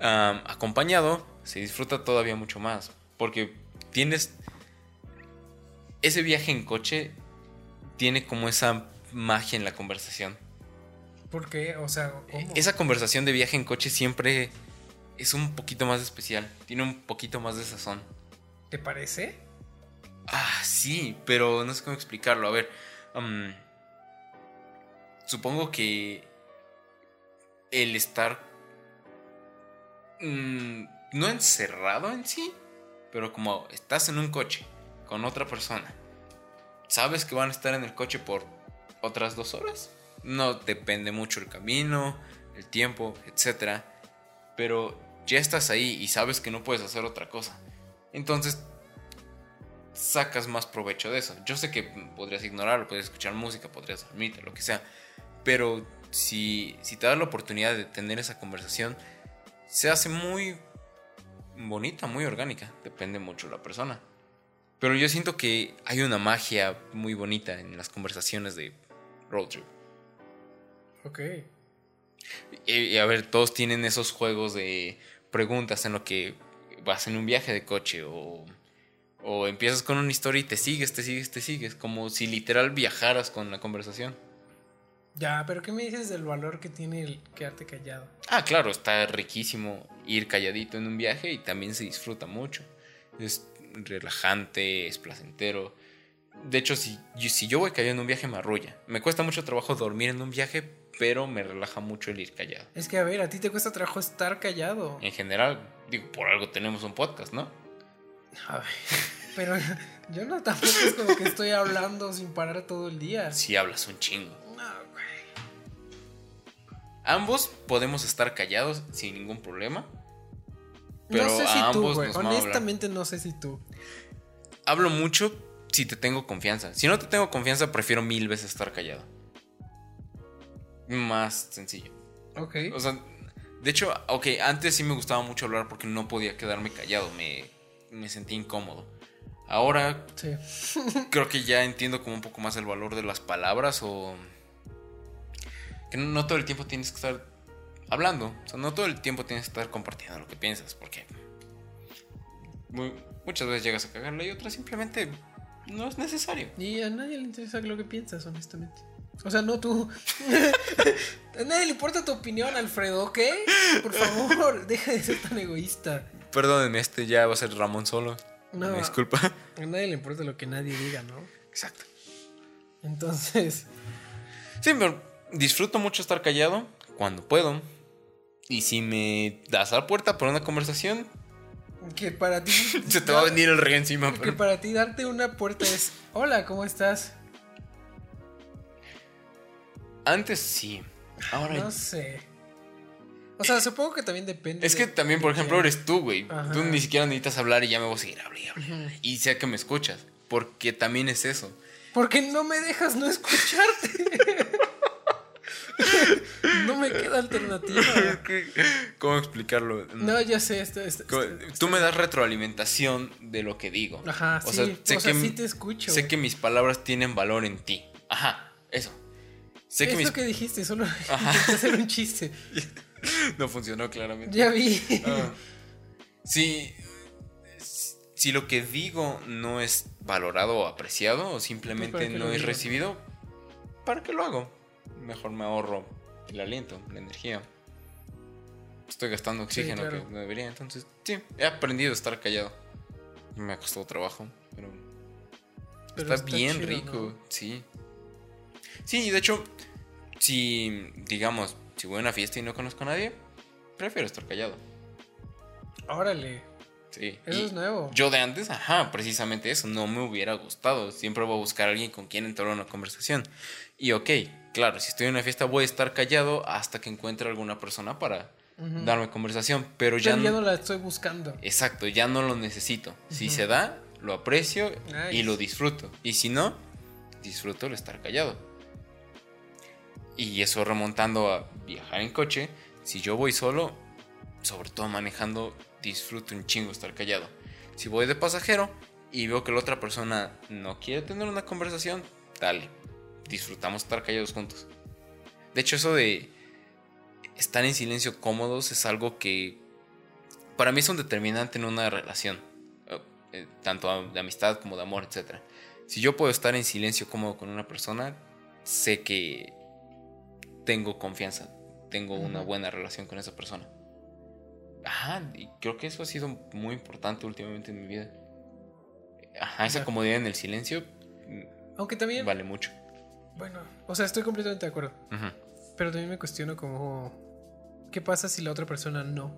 acompañado se disfruta todavía mucho más, porque tienes ese viaje en coche tiene como esa magia en la conversación. ¿Por qué? O sea, esa conversación de viaje en coche siempre es un poquito más especial, tiene un poquito más de sazón. ¿Te parece? Ah, sí, pero no sé cómo explicarlo. A ver, supongo que el estar mm, no encerrado en sí, pero como estás en un coche con otra persona, sabes que van a estar en el coche por otras dos horas. No depende mucho el camino, el tiempo, etc. pero ya estás ahí y sabes que no puedes hacer otra cosa. Entonces sacas más provecho de eso. Yo sé que podrías ignorarlo, podrías escuchar música, podrías dormirte, lo que sea, pero si, si te das la oportunidad de tener esa conversación, se hace muy bonita, muy orgánica, depende mucho de la persona. Pero yo siento que hay una magia muy bonita en las conversaciones de road trip. Ok. Y, a ver, todos tienen esos juegos de preguntas en lo que vas en un viaje de coche o, o empiezas con una historia y te sigues, te sigues, te sigues, como si literal viajaras con la conversación. Ya, pero ¿qué me dices del valor que tiene el quedarte callado? Ah, claro, está riquísimo ir calladito en un viaje y también se disfruta mucho. Es relajante, es placentero. De hecho, si, si yo voy callado en un viaje me arrulla. Me cuesta mucho trabajo dormir en un viaje, pero me relaja mucho el ir callado. Es que, a ver, a ti te cuesta trabajo estar callado. En general, digo, por algo tenemos un podcast, ¿no? A ver, [LAUGHS] pero yo no tampoco es como que estoy hablando sin parar todo el día. Si hablas un chingo. Ambos podemos estar callados sin ningún problema. Pero no sé si tú, güey. Honestamente no sé si tú. Hablo mucho si te tengo confianza. Si no te tengo confianza, prefiero mil veces estar callado. Más sencillo. Ok. O sea, de hecho, ok, antes sí me gustaba mucho hablar porque no podía quedarme callado. Me, me sentí incómodo. Ahora sí. [LAUGHS] creo que ya entiendo como un poco más el valor de las palabras o que no, todo el tiempo tienes que estar hablando. O sea, no todo el tiempo tienes que estar compartiendo lo que piensas, porque muchas veces llegas a cagarla y otras simplemente no es necesario. Y a nadie le interesa lo que piensas, honestamente. O sea, no tú. [LAUGHS] a nadie le importa tu opinión, Alfredo, ¿ok? Por favor, [LAUGHS] deja de ser tan egoísta. Perdónenme, este ya va a ser Ramón solo. No. disculpa. A nadie le importa lo que nadie diga, ¿no? Exacto. Entonces. Sí, pero disfruto mucho estar callado cuando puedo. Y si me das a la puerta para una conversación. Que para ti. [LAUGHS] se te va a venir el rey encima. Que para ti darte una puerta es. Hola, ¿cómo estás? Antes sí. Ahora. No sé. O sea, supongo que también depende. Es que también, por ejemplo, eres tú, güey. Tú ni siquiera necesitas hablar y ya me voy a seguir hablando. Y sé que me escuchas. Porque también es eso. Porque no me dejas no escucharte. [LAUGHS] [LAUGHS] no me queda alternativa. ¿Cómo explicarlo? No, ya sé. Esto, Tú me das retroalimentación de lo que digo. Ajá, o sí. Sea, sé que, sí te escucho. Sé que mis palabras tienen valor en ti. Ajá, eso. Sé que es lo que dijiste, solo [LAUGHS] intenté hacer un chiste. [LAUGHS] no funcionó claramente. Ya vi. Ah. Si, si lo que digo no es valorado o apreciado o simplemente no es recibido, ¿para qué lo hago? Mejor me ahorro el aliento, la energía. Estoy gastando oxígeno que no debería. Entonces, sí, he aprendido a estar callado. Me ha costado trabajo, pero, está, bien rico, sí. Sí, de hecho, si, digamos, si voy a una fiesta y no conozco a nadie, prefiero estar callado. Órale. Sí. Eso es nuevo. Yo de antes, ajá, precisamente eso, no me hubiera gustado. Siempre voy a buscar a alguien con quien entrar a una conversación. Y ok, claro, si estoy en una fiesta voy a estar callado hasta que encuentre alguna persona para darme conversación, pero ya, no, la estoy buscando. Exacto, ya no lo necesito. Si se da, lo aprecio y lo disfruto. Y si no, disfruto el estar callado. Y eso remontando a viajar en coche, si yo voy solo, sobre todo manejando, disfruto un chingo estar callado. Si voy de pasajero y veo que la otra persona no quiere tener una conversación, dale, disfrutamos estar callados juntos. De hecho, eso de estar en silencio cómodos es algo que para mí es un determinante en una relación, eh, tanto de amistad como de amor, etc. Si yo puedo estar en silencio cómodo con una persona, sé que tengo confianza, tengo una buena relación con esa persona. Ajá, y creo que eso ha sido muy importante últimamente en mi vida. Ajá, esa comodidad en el silencio. Aunque también. Vale mucho. Bueno, o sea, estoy completamente de acuerdo. Pero también me cuestiono como, ¿qué pasa si la otra persona no?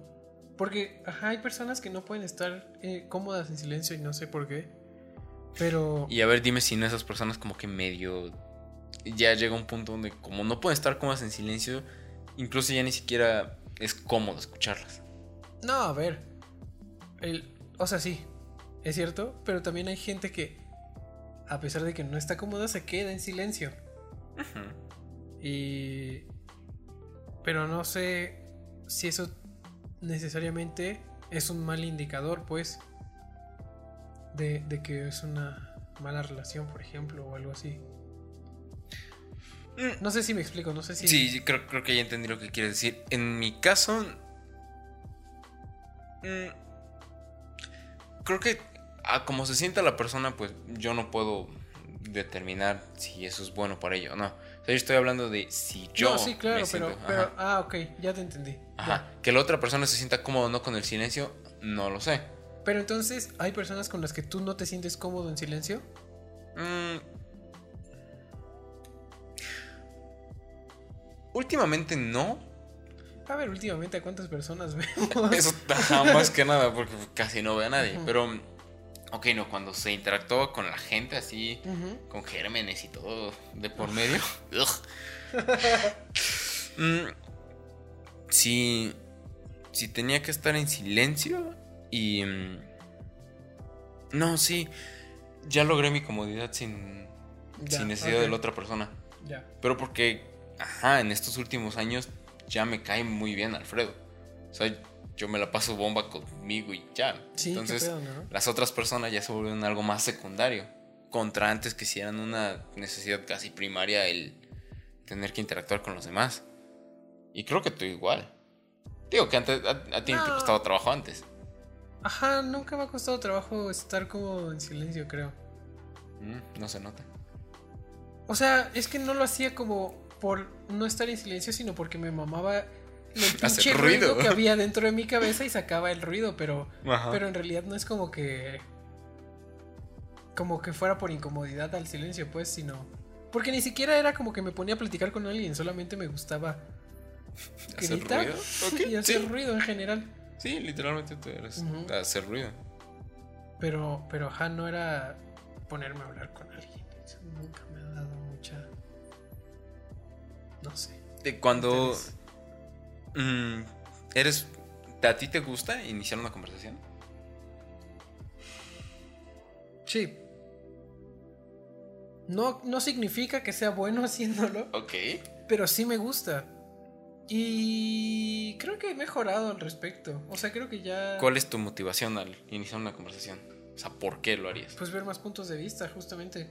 Porque, ajá, hay personas que no pueden estar eh, cómodas en silencio y no sé por qué. Pero... Y a ver, dime si no esas personas como que medio... Ya llega un punto donde como no pueden estar cómodas en silencio, incluso ya ni siquiera es cómodo escucharlas. No, a ver. El, o sea, sí, es cierto, pero también hay gente que, a pesar de que no está cómoda, se queda en silencio. Y... Pero no sé si eso necesariamente es un mal indicador, pues, de, de que es una mala relación, por ejemplo, o algo así. Mm. No sé si me explico, no sé si... Sí, creo, creo que ya entendí lo que quieres decir. En mi caso... Mm, creo que a como se sienta la persona, pues yo no puedo determinar si eso es bueno para ella o no. O sea, yo estoy hablando de si yo. No, sí, claro, pero, pero, Ah, ok, ya te entendí. Ajá. Que la otra persona se sienta cómodo o no con el silencio, no lo sé. Pero entonces, ¿hay personas con las que tú no te sientes cómodo en silencio? Mm. Últimamente no. A ver, últimamente a cuántas personas vemos. Eso más que nada, porque casi no ve a nadie. Pero Ok, no, cuando se interactuaba con la gente así, con gérmenes y todo de por medio. [LAUGHS] mm, si, si tenía que estar en silencio y... Mm, no, sí, ya logré mi comodidad sin, sin necesidad de la otra persona. Ya. Pero porque, ajá, en estos últimos años ya me cae muy bien Alfredo. O sea, yo me la paso bomba conmigo y ya. Entonces, las otras personas ya se vuelven algo más secundario. Contra antes que si eran una necesidad casi primaria el tener que interactuar con los demás. Y creo que tú igual. Digo que antes a, ti no. te costaba trabajo antes. Ajá, nunca me ha costado trabajo estar como en silencio, creo. Mm, no se nota. O sea, es que no lo hacía como por no estar en silencio, sino porque me mamaba el [LAUGHS] pinche ruido. que había dentro de mi cabeza y sacaba el ruido, pero, pero en realidad no es como que. Como que fuera por incomodidad al silencio, pues, sino. Porque ni siquiera era como que me ponía a platicar con alguien, solamente me gustaba [LAUGHS] gritar [LAUGHS] y hacer ruido en general. Sí, literalmente tú eres hacer ruido. Pero, pero ajá, no era ponerme a hablar con alguien. Eso nunca me ha dado mucha. No sé. Cuando. Mm, ¿Eres. ¿A ti te gusta iniciar una conversación? Sí. No, no significa que sea bueno [LAUGHS] haciéndolo. Ok. Pero sí me gusta. Y creo que he mejorado al respecto. O sea, creo que ya. ¿Cuál es tu motivación al iniciar una conversación? O sea, ¿por qué lo harías? Pues ver más puntos de vista, justamente.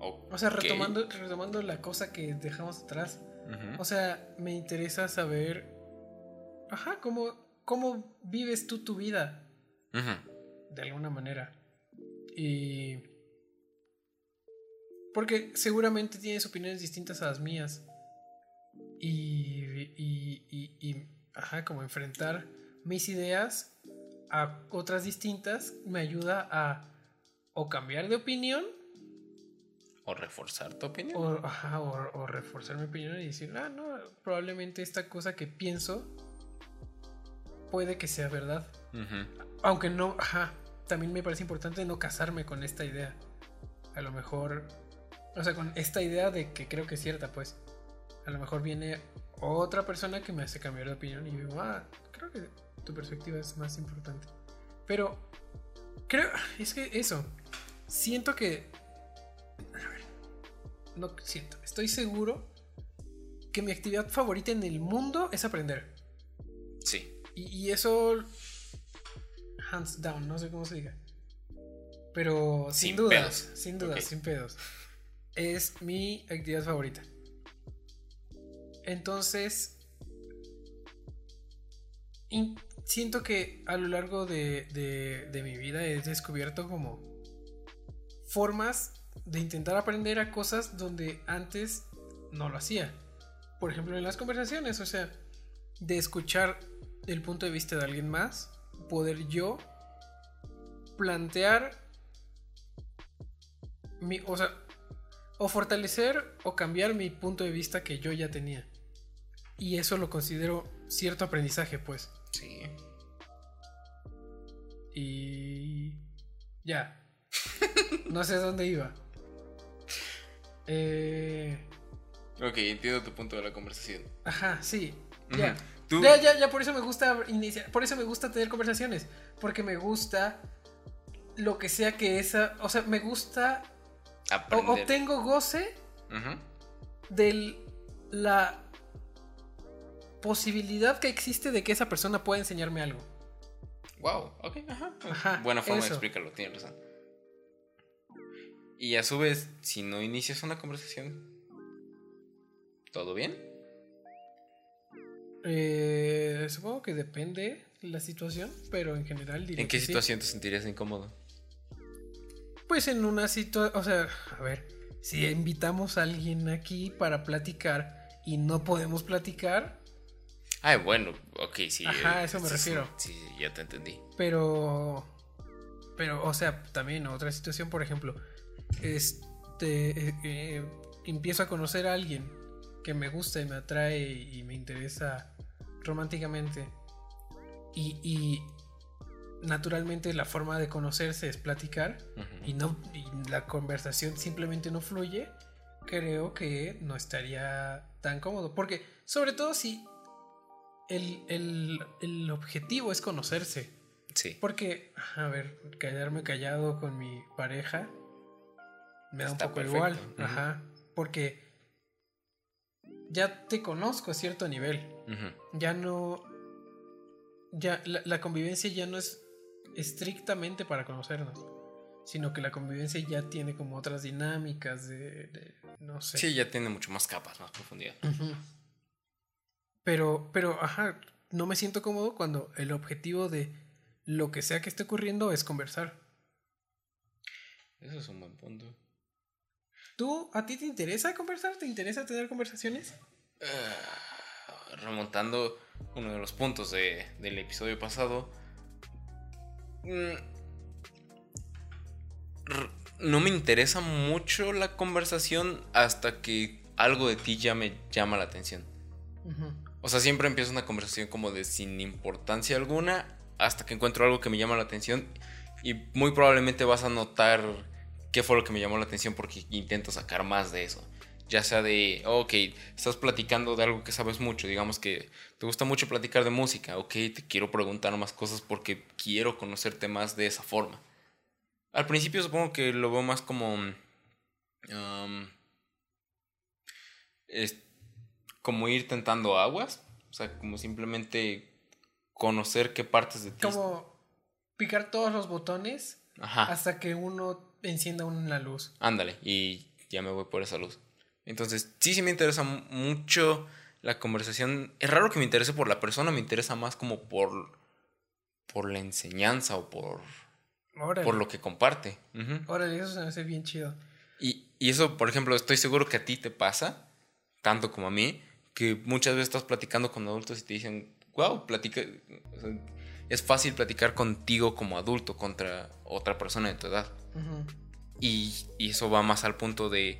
O sea, retomando, retomando la cosa que dejamos atrás. O sea, me interesa saber, ajá, cómo, cómo vives tú tu vida. De alguna manera. Y... Porque seguramente tienes opiniones distintas a las mías. Y, y, y, y, ajá, como enfrentar mis ideas a otras distintas me ayuda a o cambiar de opinión o reforzar tu opinión. O, reforzar mi opinión y decir, ah, no, probablemente esta cosa que pienso puede que sea verdad. Aunque no, ajá, también me parece importante no casarme con esta idea. A lo mejor, o sea, con esta idea de que creo que es cierta, pues. A lo mejor viene otra persona que me hace cambiar de opinión y digo, ah, creo que tu perspectiva es más importante. Pero, creo, es que eso, siento que no siento, estoy seguro que mi actividad favorita en el mundo es aprender. Sí. Y, eso, hands down, no sé cómo se diga. Pero sin, dudas, sin dudas, sin pedos. Es mi actividad favorita. Entonces, siento que a lo largo de, de mi vida he descubierto como formas de intentar aprender a cosas donde antes no lo hacía. Por ejemplo, en las conversaciones, o sea, de escuchar el punto de vista de alguien más, poder yo plantear mi, o sea, o fortalecer o cambiar mi punto de vista que yo ya tenía. Y eso lo considero cierto aprendizaje, pues. Sí. Y ya. no sé dónde iba. Eh... Ok, entiendo tu punto de la conversación. Ajá, sí. Ya. Ya, ya, ya, por eso me gusta iniciar, por eso me gusta tener conversaciones, porque me gusta lo que sea que esa, o sea, me gusta obtengo goce de la posibilidad que existe de que esa persona pueda enseñarme algo. Wow, ok, ajá. Buena forma de explicarlo, tienes razón. Y a su vez, si no inicias una conversación, ¿todo bien? Eh, supongo que depende la situación, pero en general diría ¿En qué situación te sentirías incómodo? Pues en una situación, o sea, a ver, si invitamos a alguien aquí para platicar y no podemos platicar. Ah, bueno, ok, sí. Ajá, eso me refiero. Sí, ya te entendí. Pero, pero, o sea, también otra situación, por ejemplo, este, eh, empiezo a conocer a alguien que me gusta y me atrae y me interesa románticamente. Y, naturalmente la forma de conocerse es platicar y, no, la conversación simplemente no fluye. Creo que no estaría tan cómodo. Porque, sobre todo si el, el objetivo es conocerse. Sí. Porque, a ver, callarme callado con mi pareja me da un poco igual. Ajá. Porque ya te conozco a cierto nivel. Ya no. Ya la, convivencia ya no es estrictamente para conocernos. Sino que la convivencia ya tiene como otras dinámicas de, no sé. Sí, ya tiene mucho más capas, más profundidad. Pero, pero, ajá, no me siento cómodo cuando el objetivo de lo que sea que esté ocurriendo es conversar. Eso es un buen punto. ¿Tú, a ti te interesa conversar? ¿Te interesa tener conversaciones? Ah, remontando uno de los puntos del episodio pasado. Mm, no me interesa mucho la conversación hasta que algo de ti ya me llama la atención. O sea, siempre empiezo una conversación como de sin importancia alguna hasta que encuentro algo que me llama la atención y muy probablemente vas a notar qué fue lo que me llamó la atención porque intento sacar más de eso. Ya sea de, ok, estás platicando de algo que sabes mucho, digamos que te gusta mucho platicar de música, ok, te quiero preguntar más cosas porque quiero conocerte más de esa forma. Al principio supongo que lo veo más como... Um, es como ir tentando aguas, o sea, como simplemente conocer qué partes de ti... Como picar todos los botones hasta que uno encienda una luz. Ándale, y ya me voy por esa luz. Entonces, sí, sí me interesa mucho la conversación. Es raro que me interese por la persona, me interesa más como por, por la enseñanza o por, por lo que comparte. Órale, eso se me hace bien chido. Y, y eso, por ejemplo, estoy seguro que a ti te pasa, tanto como a mí, que muchas veces estás platicando con adultos y te dicen, wow, platica. Es fácil platicar contigo como adulto contra otra persona de tu edad y, eso va más al punto de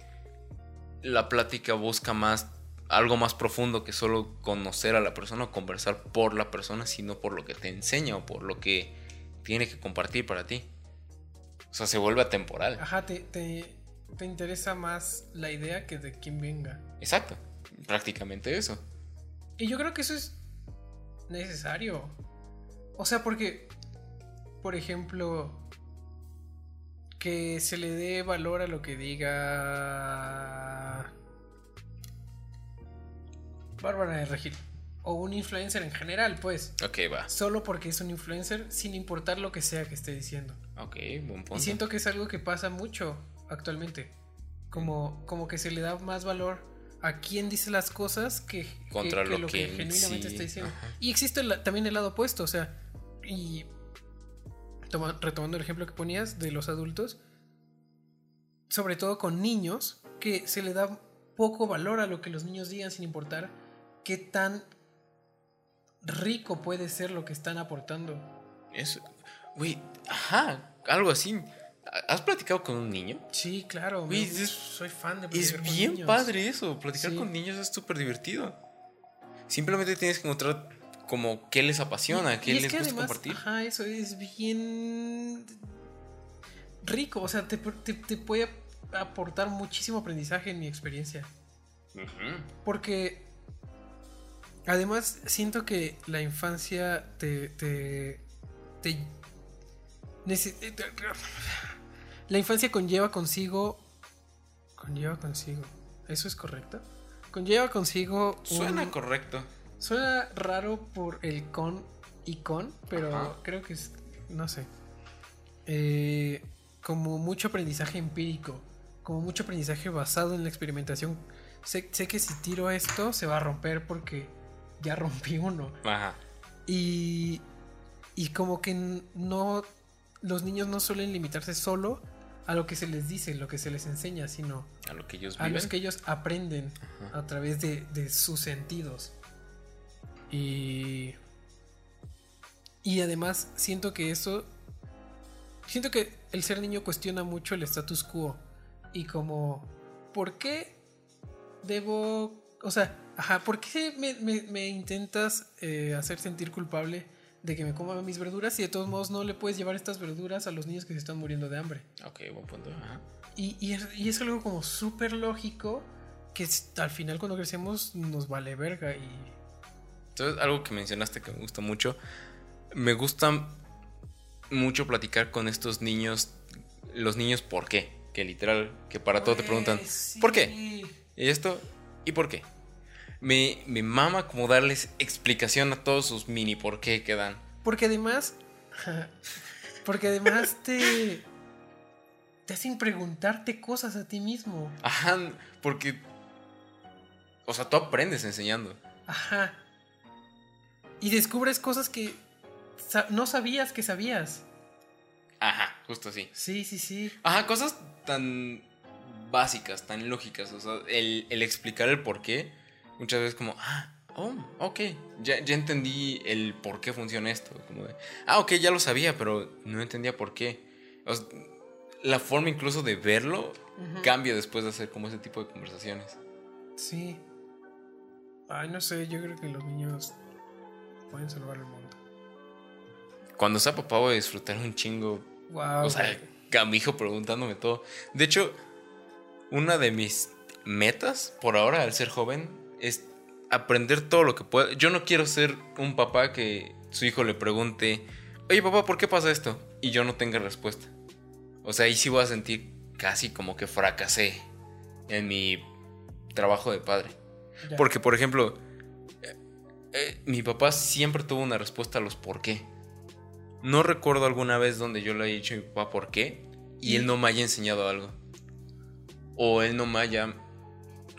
la plática busca más algo más profundo que solo conocer a la persona o conversar por la persona, sino por lo que te enseña o por lo que tiene que compartir para ti. O sea, se vuelve atemporal. Ajá, te, te, te interesa más la idea que de quién venga. Exacto, prácticamente eso. Y yo creo que eso es necesario. O sea, porque, por ejemplo, que se le dé valor a lo que diga Bárbara de Regil. O un influencer en general, pues. Ok, va. Solo porque es un influencer, sin importar lo que sea que esté diciendo. Ok, buen punto. Y siento que es algo que pasa mucho actualmente. Como, como que se le da más valor a quien dice las cosas que, Contra lo, que, genuinamente está diciendo. Y existe también el lado opuesto, o sea, y retomando el ejemplo que ponías de los adultos, sobre todo con niños, que se le da poco valor a lo que los niños digan sin importar qué tan rico puede ser lo que están aportando. Eso, güey, ajá, algo así. ¿Has platicado con un niño? Sí, claro. soy fan de platicar Es bien padre eso. Platicar con niños es súper divertido. Simplemente tienes que encontrar como qué les apasiona, qué les gusta compartir. Ajá, eso es bien rico, o sea, te, puede aportar muchísimo aprendizaje en mi experiencia. Porque Además, siento que la infancia te. te, te la infancia conlleva consigo. Conlleva consigo. ¿Eso es correcto? Conlleva consigo. Suena correcto. Suena raro por el con y con, pero creo que es. No sé. Eh, como mucho aprendizaje empírico. Como mucho aprendizaje basado en la experimentación. Sé, sé que si tiro esto se va a romper porque ya rompí uno. Ajá. Y, y como que no, los niños no suelen limitarse solo a lo que se les dice, lo que se les enseña, sino a lo que ellos A los que ellos aprenden a través de, de, sus sentidos. Y, y además siento que eso, siento que el ser niño cuestiona mucho el status quo y como, ¿por qué debo, o sea, Ajá, ¿por qué me, intentas eh, hacer sentir culpable de que me coma mis verduras y de todos modos no le puedes llevar estas verduras a los niños que se están muriendo de hambre? Ok, buen punto. Ajá. Y, y, es, algo como súper lógico que al final cuando crecemos nos vale verga y... Entonces, algo que mencionaste que me gustó mucho, me gusta mucho platicar con estos niños, los niños por qué, que literal, que para todo te preguntan, ¿por qué? ¿Y esto? ¿Y por qué? me, me mama como darles explicación a todos sus mini por qué quedan. Porque además. [LAUGHS] Porque además te. Te hacen preguntarte cosas a ti mismo. Ajá, porque. O sea, tú aprendes enseñando. Ajá. Y descubres cosas que no sabías que sabías. Ajá, justo así. Sí, sí, sí. Ajá, cosas tan básicas, tan lógicas. O sea, el, el explicar el por qué muchas veces como, ah, oh, ok, ya, ya entendí el por qué funciona esto. Como de, ah, ok, ya lo sabía, pero no entendía por qué. la forma incluso de verlo cambia después de hacer como ese tipo de conversaciones. Sí. Ay, no sé, yo creo que los niños pueden salvar el mundo. Cuando sea papá voy a disfrutar un chingo. Wow. O sea, camijo preguntándome todo. De hecho, una de mis metas por ahora al ser joven es aprender todo lo que pueda. Yo no quiero ser un papá que su hijo le pregunte, oye papá, ¿por qué pasa esto? Y yo no tenga respuesta. O sea, ahí sí voy a sentir casi como que fracasé en mi trabajo de padre. Porque, por ejemplo, eh, mi papá siempre tuvo una respuesta a los por qué. No recuerdo alguna vez donde yo le haya dicho a mi papá por qué y, él no me haya enseñado algo. O él no me haya...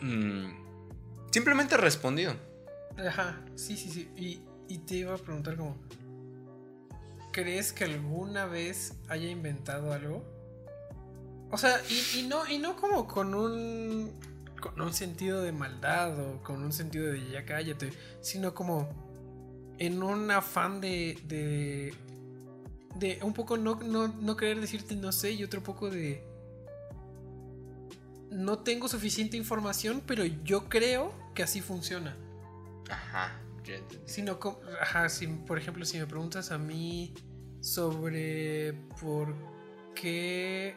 Mm, Simplemente respondido. Ajá, sí, sí, sí. Y, y te iba a preguntar como, ¿crees que alguna vez haya inventado algo? O sea, y, no, y no como con un, con un sentido de maldad o con un sentido de ya cállate, sino como en un afán de, de, de un poco no, no, no querer decirte no sé y otro poco de no tengo suficiente información, pero yo creo que así funciona. Ajá, Sino, ajá, si, por ejemplo, si me preguntas a mí sobre por qué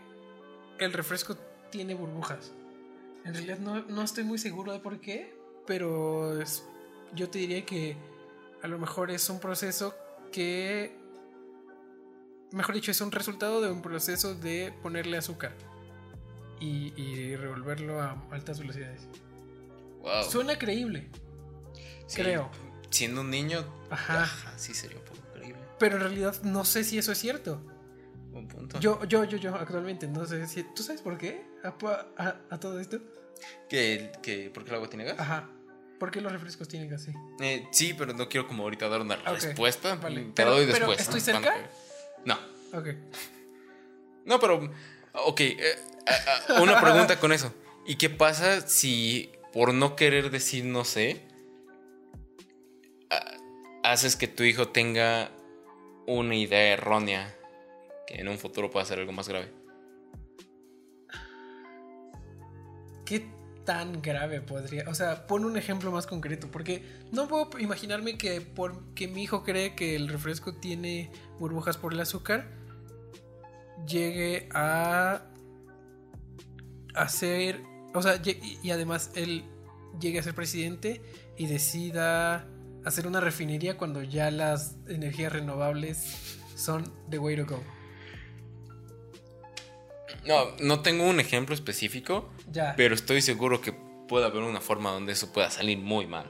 el refresco tiene burbujas. En realidad no, estoy muy seguro de por qué, pero yo te diría que a lo mejor es un proceso que, mejor dicho, es un resultado de un proceso de ponerle azúcar y, revolverlo a altas velocidades. Suena creíble. creo. Siendo un niño, ajá. sí sería un poco creíble. Pero en realidad no sé si eso es cierto. Un punto. Yo, yo, yo, yo, actualmente no sé si. ¿Tú sabes por qué? A, todo esto. ¿Que, que, ¿Por qué el agua tiene gas? Ajá. ¿Por qué los refrescos tienen gas? Sí, eh, sí pero no quiero como ahorita dar una respuesta. Vale. Te doy después. ¿Estoy cerca? No. Ok. No, pero. Ok. Eh, una pregunta con eso. ¿Y qué pasa si por no querer decir no sé, haces que tu hijo tenga una idea errónea que en un futuro pueda ser algo más grave? ¿Qué tan grave podría? O sea, pon un ejemplo más concreto, porque no puedo imaginarme que porque mi hijo cree que el refresco tiene burbujas por el azúcar, llegue a hacer, o sea, y, además él llegue a ser presidente y decida hacer una refinería cuando ya las energías renovables son the way to go. No, no tengo un ejemplo específico, ya. pero estoy seguro que puede haber una forma donde eso pueda salir muy mal.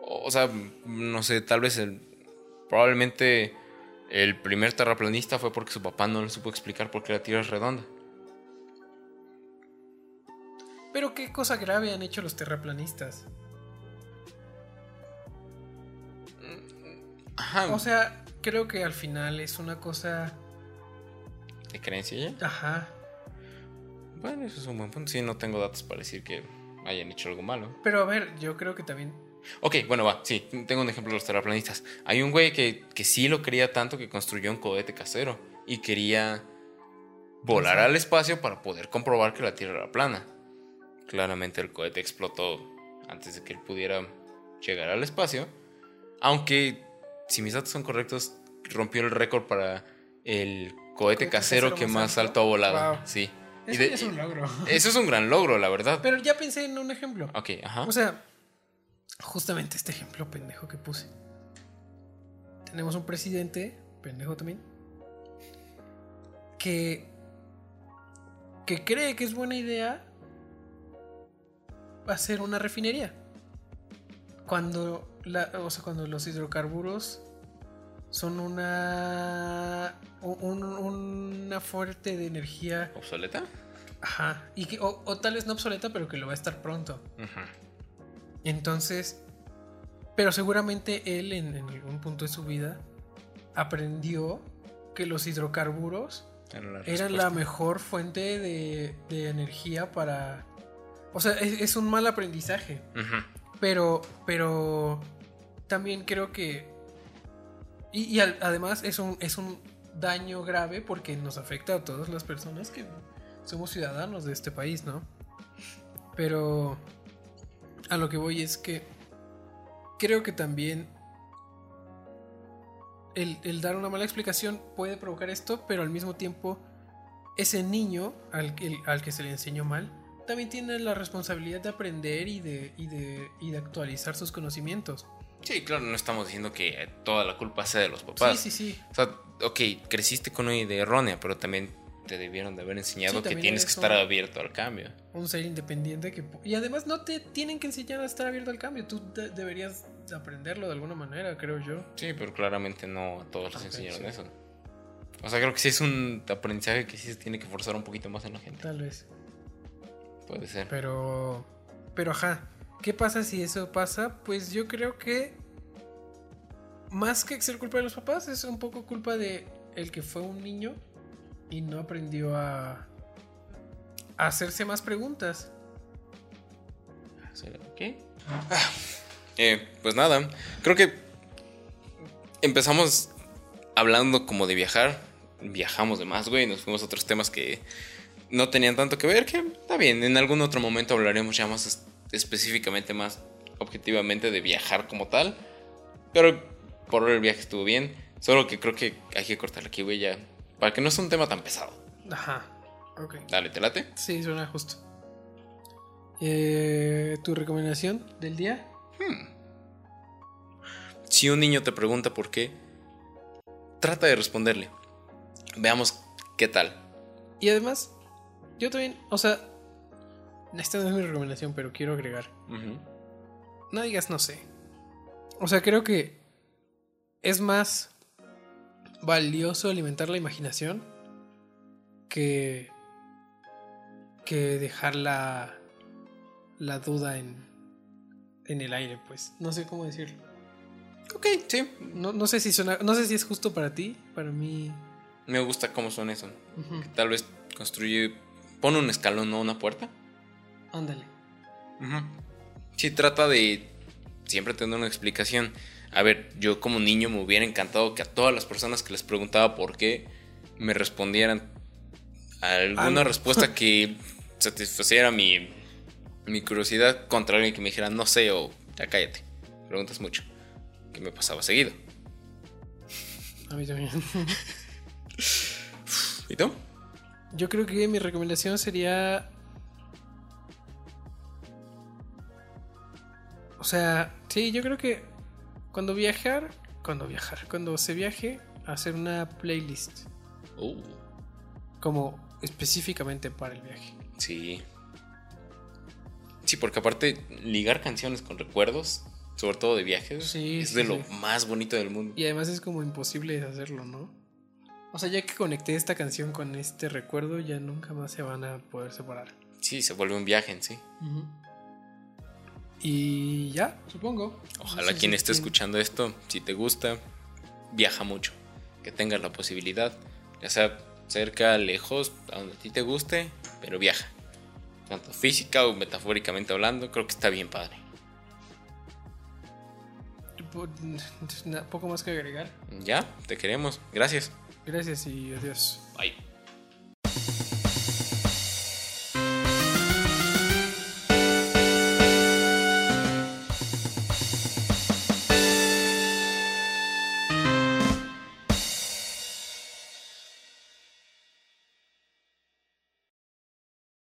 O sea, no sé, tal vez el, probablemente el primer terraplanista fue porque su papá no le supo explicar por qué la Tierra es redonda. Pero qué cosa grave han hecho los terraplanistas. Ajá. O sea, creo que al final es una cosa... ¿De creencia ya? Ajá. Bueno, eso es un buen punto. Sí, no tengo datos para decir que hayan hecho algo malo. Pero a ver, yo creo que también Ok, bueno, va, sí, tengo un ejemplo de los terraplanistas. Hay un güey que, que sí lo quería tanto que construyó un cohete casero y quería volar al espacio para poder comprobar que la Tierra era plana. Claramente el cohete explotó antes de que él pudiera llegar al espacio. Aunque, si mis datos son correctos, rompió el récord para el cohete, casero, que más alto, ha volado. Sí. Eso es un logro. [LAUGHS] Eso es un gran logro, la verdad. Pero ya pensé en un ejemplo. Ok, ajá. O sea, justamente este ejemplo pendejo que puse. Tenemos un presidente, pendejo también, que, que cree que es buena idea hacer una refinería. Cuando, la, o sea, cuando los hidrocarburos son una, una fuerte de energía. ¿Obsoleta? Ajá. Y que, o, tal vez no obsoleta, pero que lo va a estar pronto. Ajá. Entonces, pero seguramente él en, algún punto de su vida aprendió que los hidrocarburos eran la mejor fuente de, energía para... O sea, es, un mal aprendizaje. Pero, pero también creo que... Y, además es un, es un daño grave porque nos afecta a todas las personas que somos ciudadanos de este país, ¿no? Pero a lo que voy es que creo que también el, dar una mala explicación puede provocar esto, pero al mismo tiempo ese niño al, al que se le enseñó mal también tiene la responsabilidad de aprender y de, y de, y de actualizar sus conocimientos. Sí, claro, no estamos diciendo que toda la culpa sea de los papás. Sí, sí, sí. O sea, ok, creciste con una idea errónea, pero también te debieron de haber enseñado que tienes que estar abierto al cambio. Un ser independiente que... Y además no te tienen que enseñar a estar abierto al cambio, tú deberías aprenderlo de alguna manera, creo yo. Sí, pero claramente no a todos les enseñaron eso. O sea, creo que sí es un aprendizaje que sí se tiene que forzar un poquito más en la gente. Tal vez. Puede ser. Pero... Pero ajá, ¿qué pasa si eso pasa? Pues yo creo que... Más que ser culpa de los papás, es un poco culpa de el que fue un niño y no aprendió a, hacerse más preguntas. ¿Qué? Ah, eh, pues nada, creo que empezamos hablando como de viajar. Viajamos de más, güey, nos fuimos a otros temas que no tenían tanto que ver, que está bien, en algún otro momento hablaremos ya más específicamente, más objetivamente de viajar como tal. Pero por ahora el viaje estuvo bien, solo que creo que hay que cortar aquí, güey, ya para que no sea un tema tan pesado. Ajá. Ok. Dale, ¿te late? Sí, suena justo. Eh, ¿Tu recomendación del día? Hmm. Si un niño te pregunta por qué, trata de responderle. Veamos qué tal. Y además, yo también, o sea, esta no es mi recomendación, pero quiero agregar. No digas no sé. O sea, creo que es más valioso alimentar la imaginación que, que dejar la, la duda en, en el aire, pues. No sé cómo decirlo. Ok, sí. No, no, sé si suena, no sé si es justo para ti, para mí. Me gusta cómo suena eso. Tal vez construye. Pone un escalón, no una puerta. Ándale. Sí, trata de siempre tener una explicación. A ver, yo como niño me hubiera encantado que a todas las personas que les preguntaba por qué me respondieran alguna respuesta [LAUGHS] que satisfaciera mi, mi curiosidad contra alguien que me dijera no sé o ya cállate, preguntas mucho, que me pasaba seguido. A mí también. ¿Y tú? Yo creo que mi recomendación sería sea, sí, yo creo que cuando viajar, cuando viajar, cuando se viaje, hacer una playlist. Uh. Como específicamente para el viaje. Sí. Sí, porque aparte ligar canciones con recuerdos, sobre todo de viajes, es de lo más bonito del mundo. Y además es como imposible hacerlo, ¿no? O sea, ya que conecté esta canción con este recuerdo, ya nunca más se van a poder separar. Sí, se vuelve un viaje en sí. Y ya, supongo. Ojalá quien esté escuchando esto, si te gusta, viaja mucho. Que tengas la posibilidad, ya sea cerca, lejos, a donde a ti te guste, pero viaja. Tanto física o metafóricamente hablando, creo que está bien padre. Poco más que agregar. Ya, te queremos. Gracias. Gracias y adiós. Bye.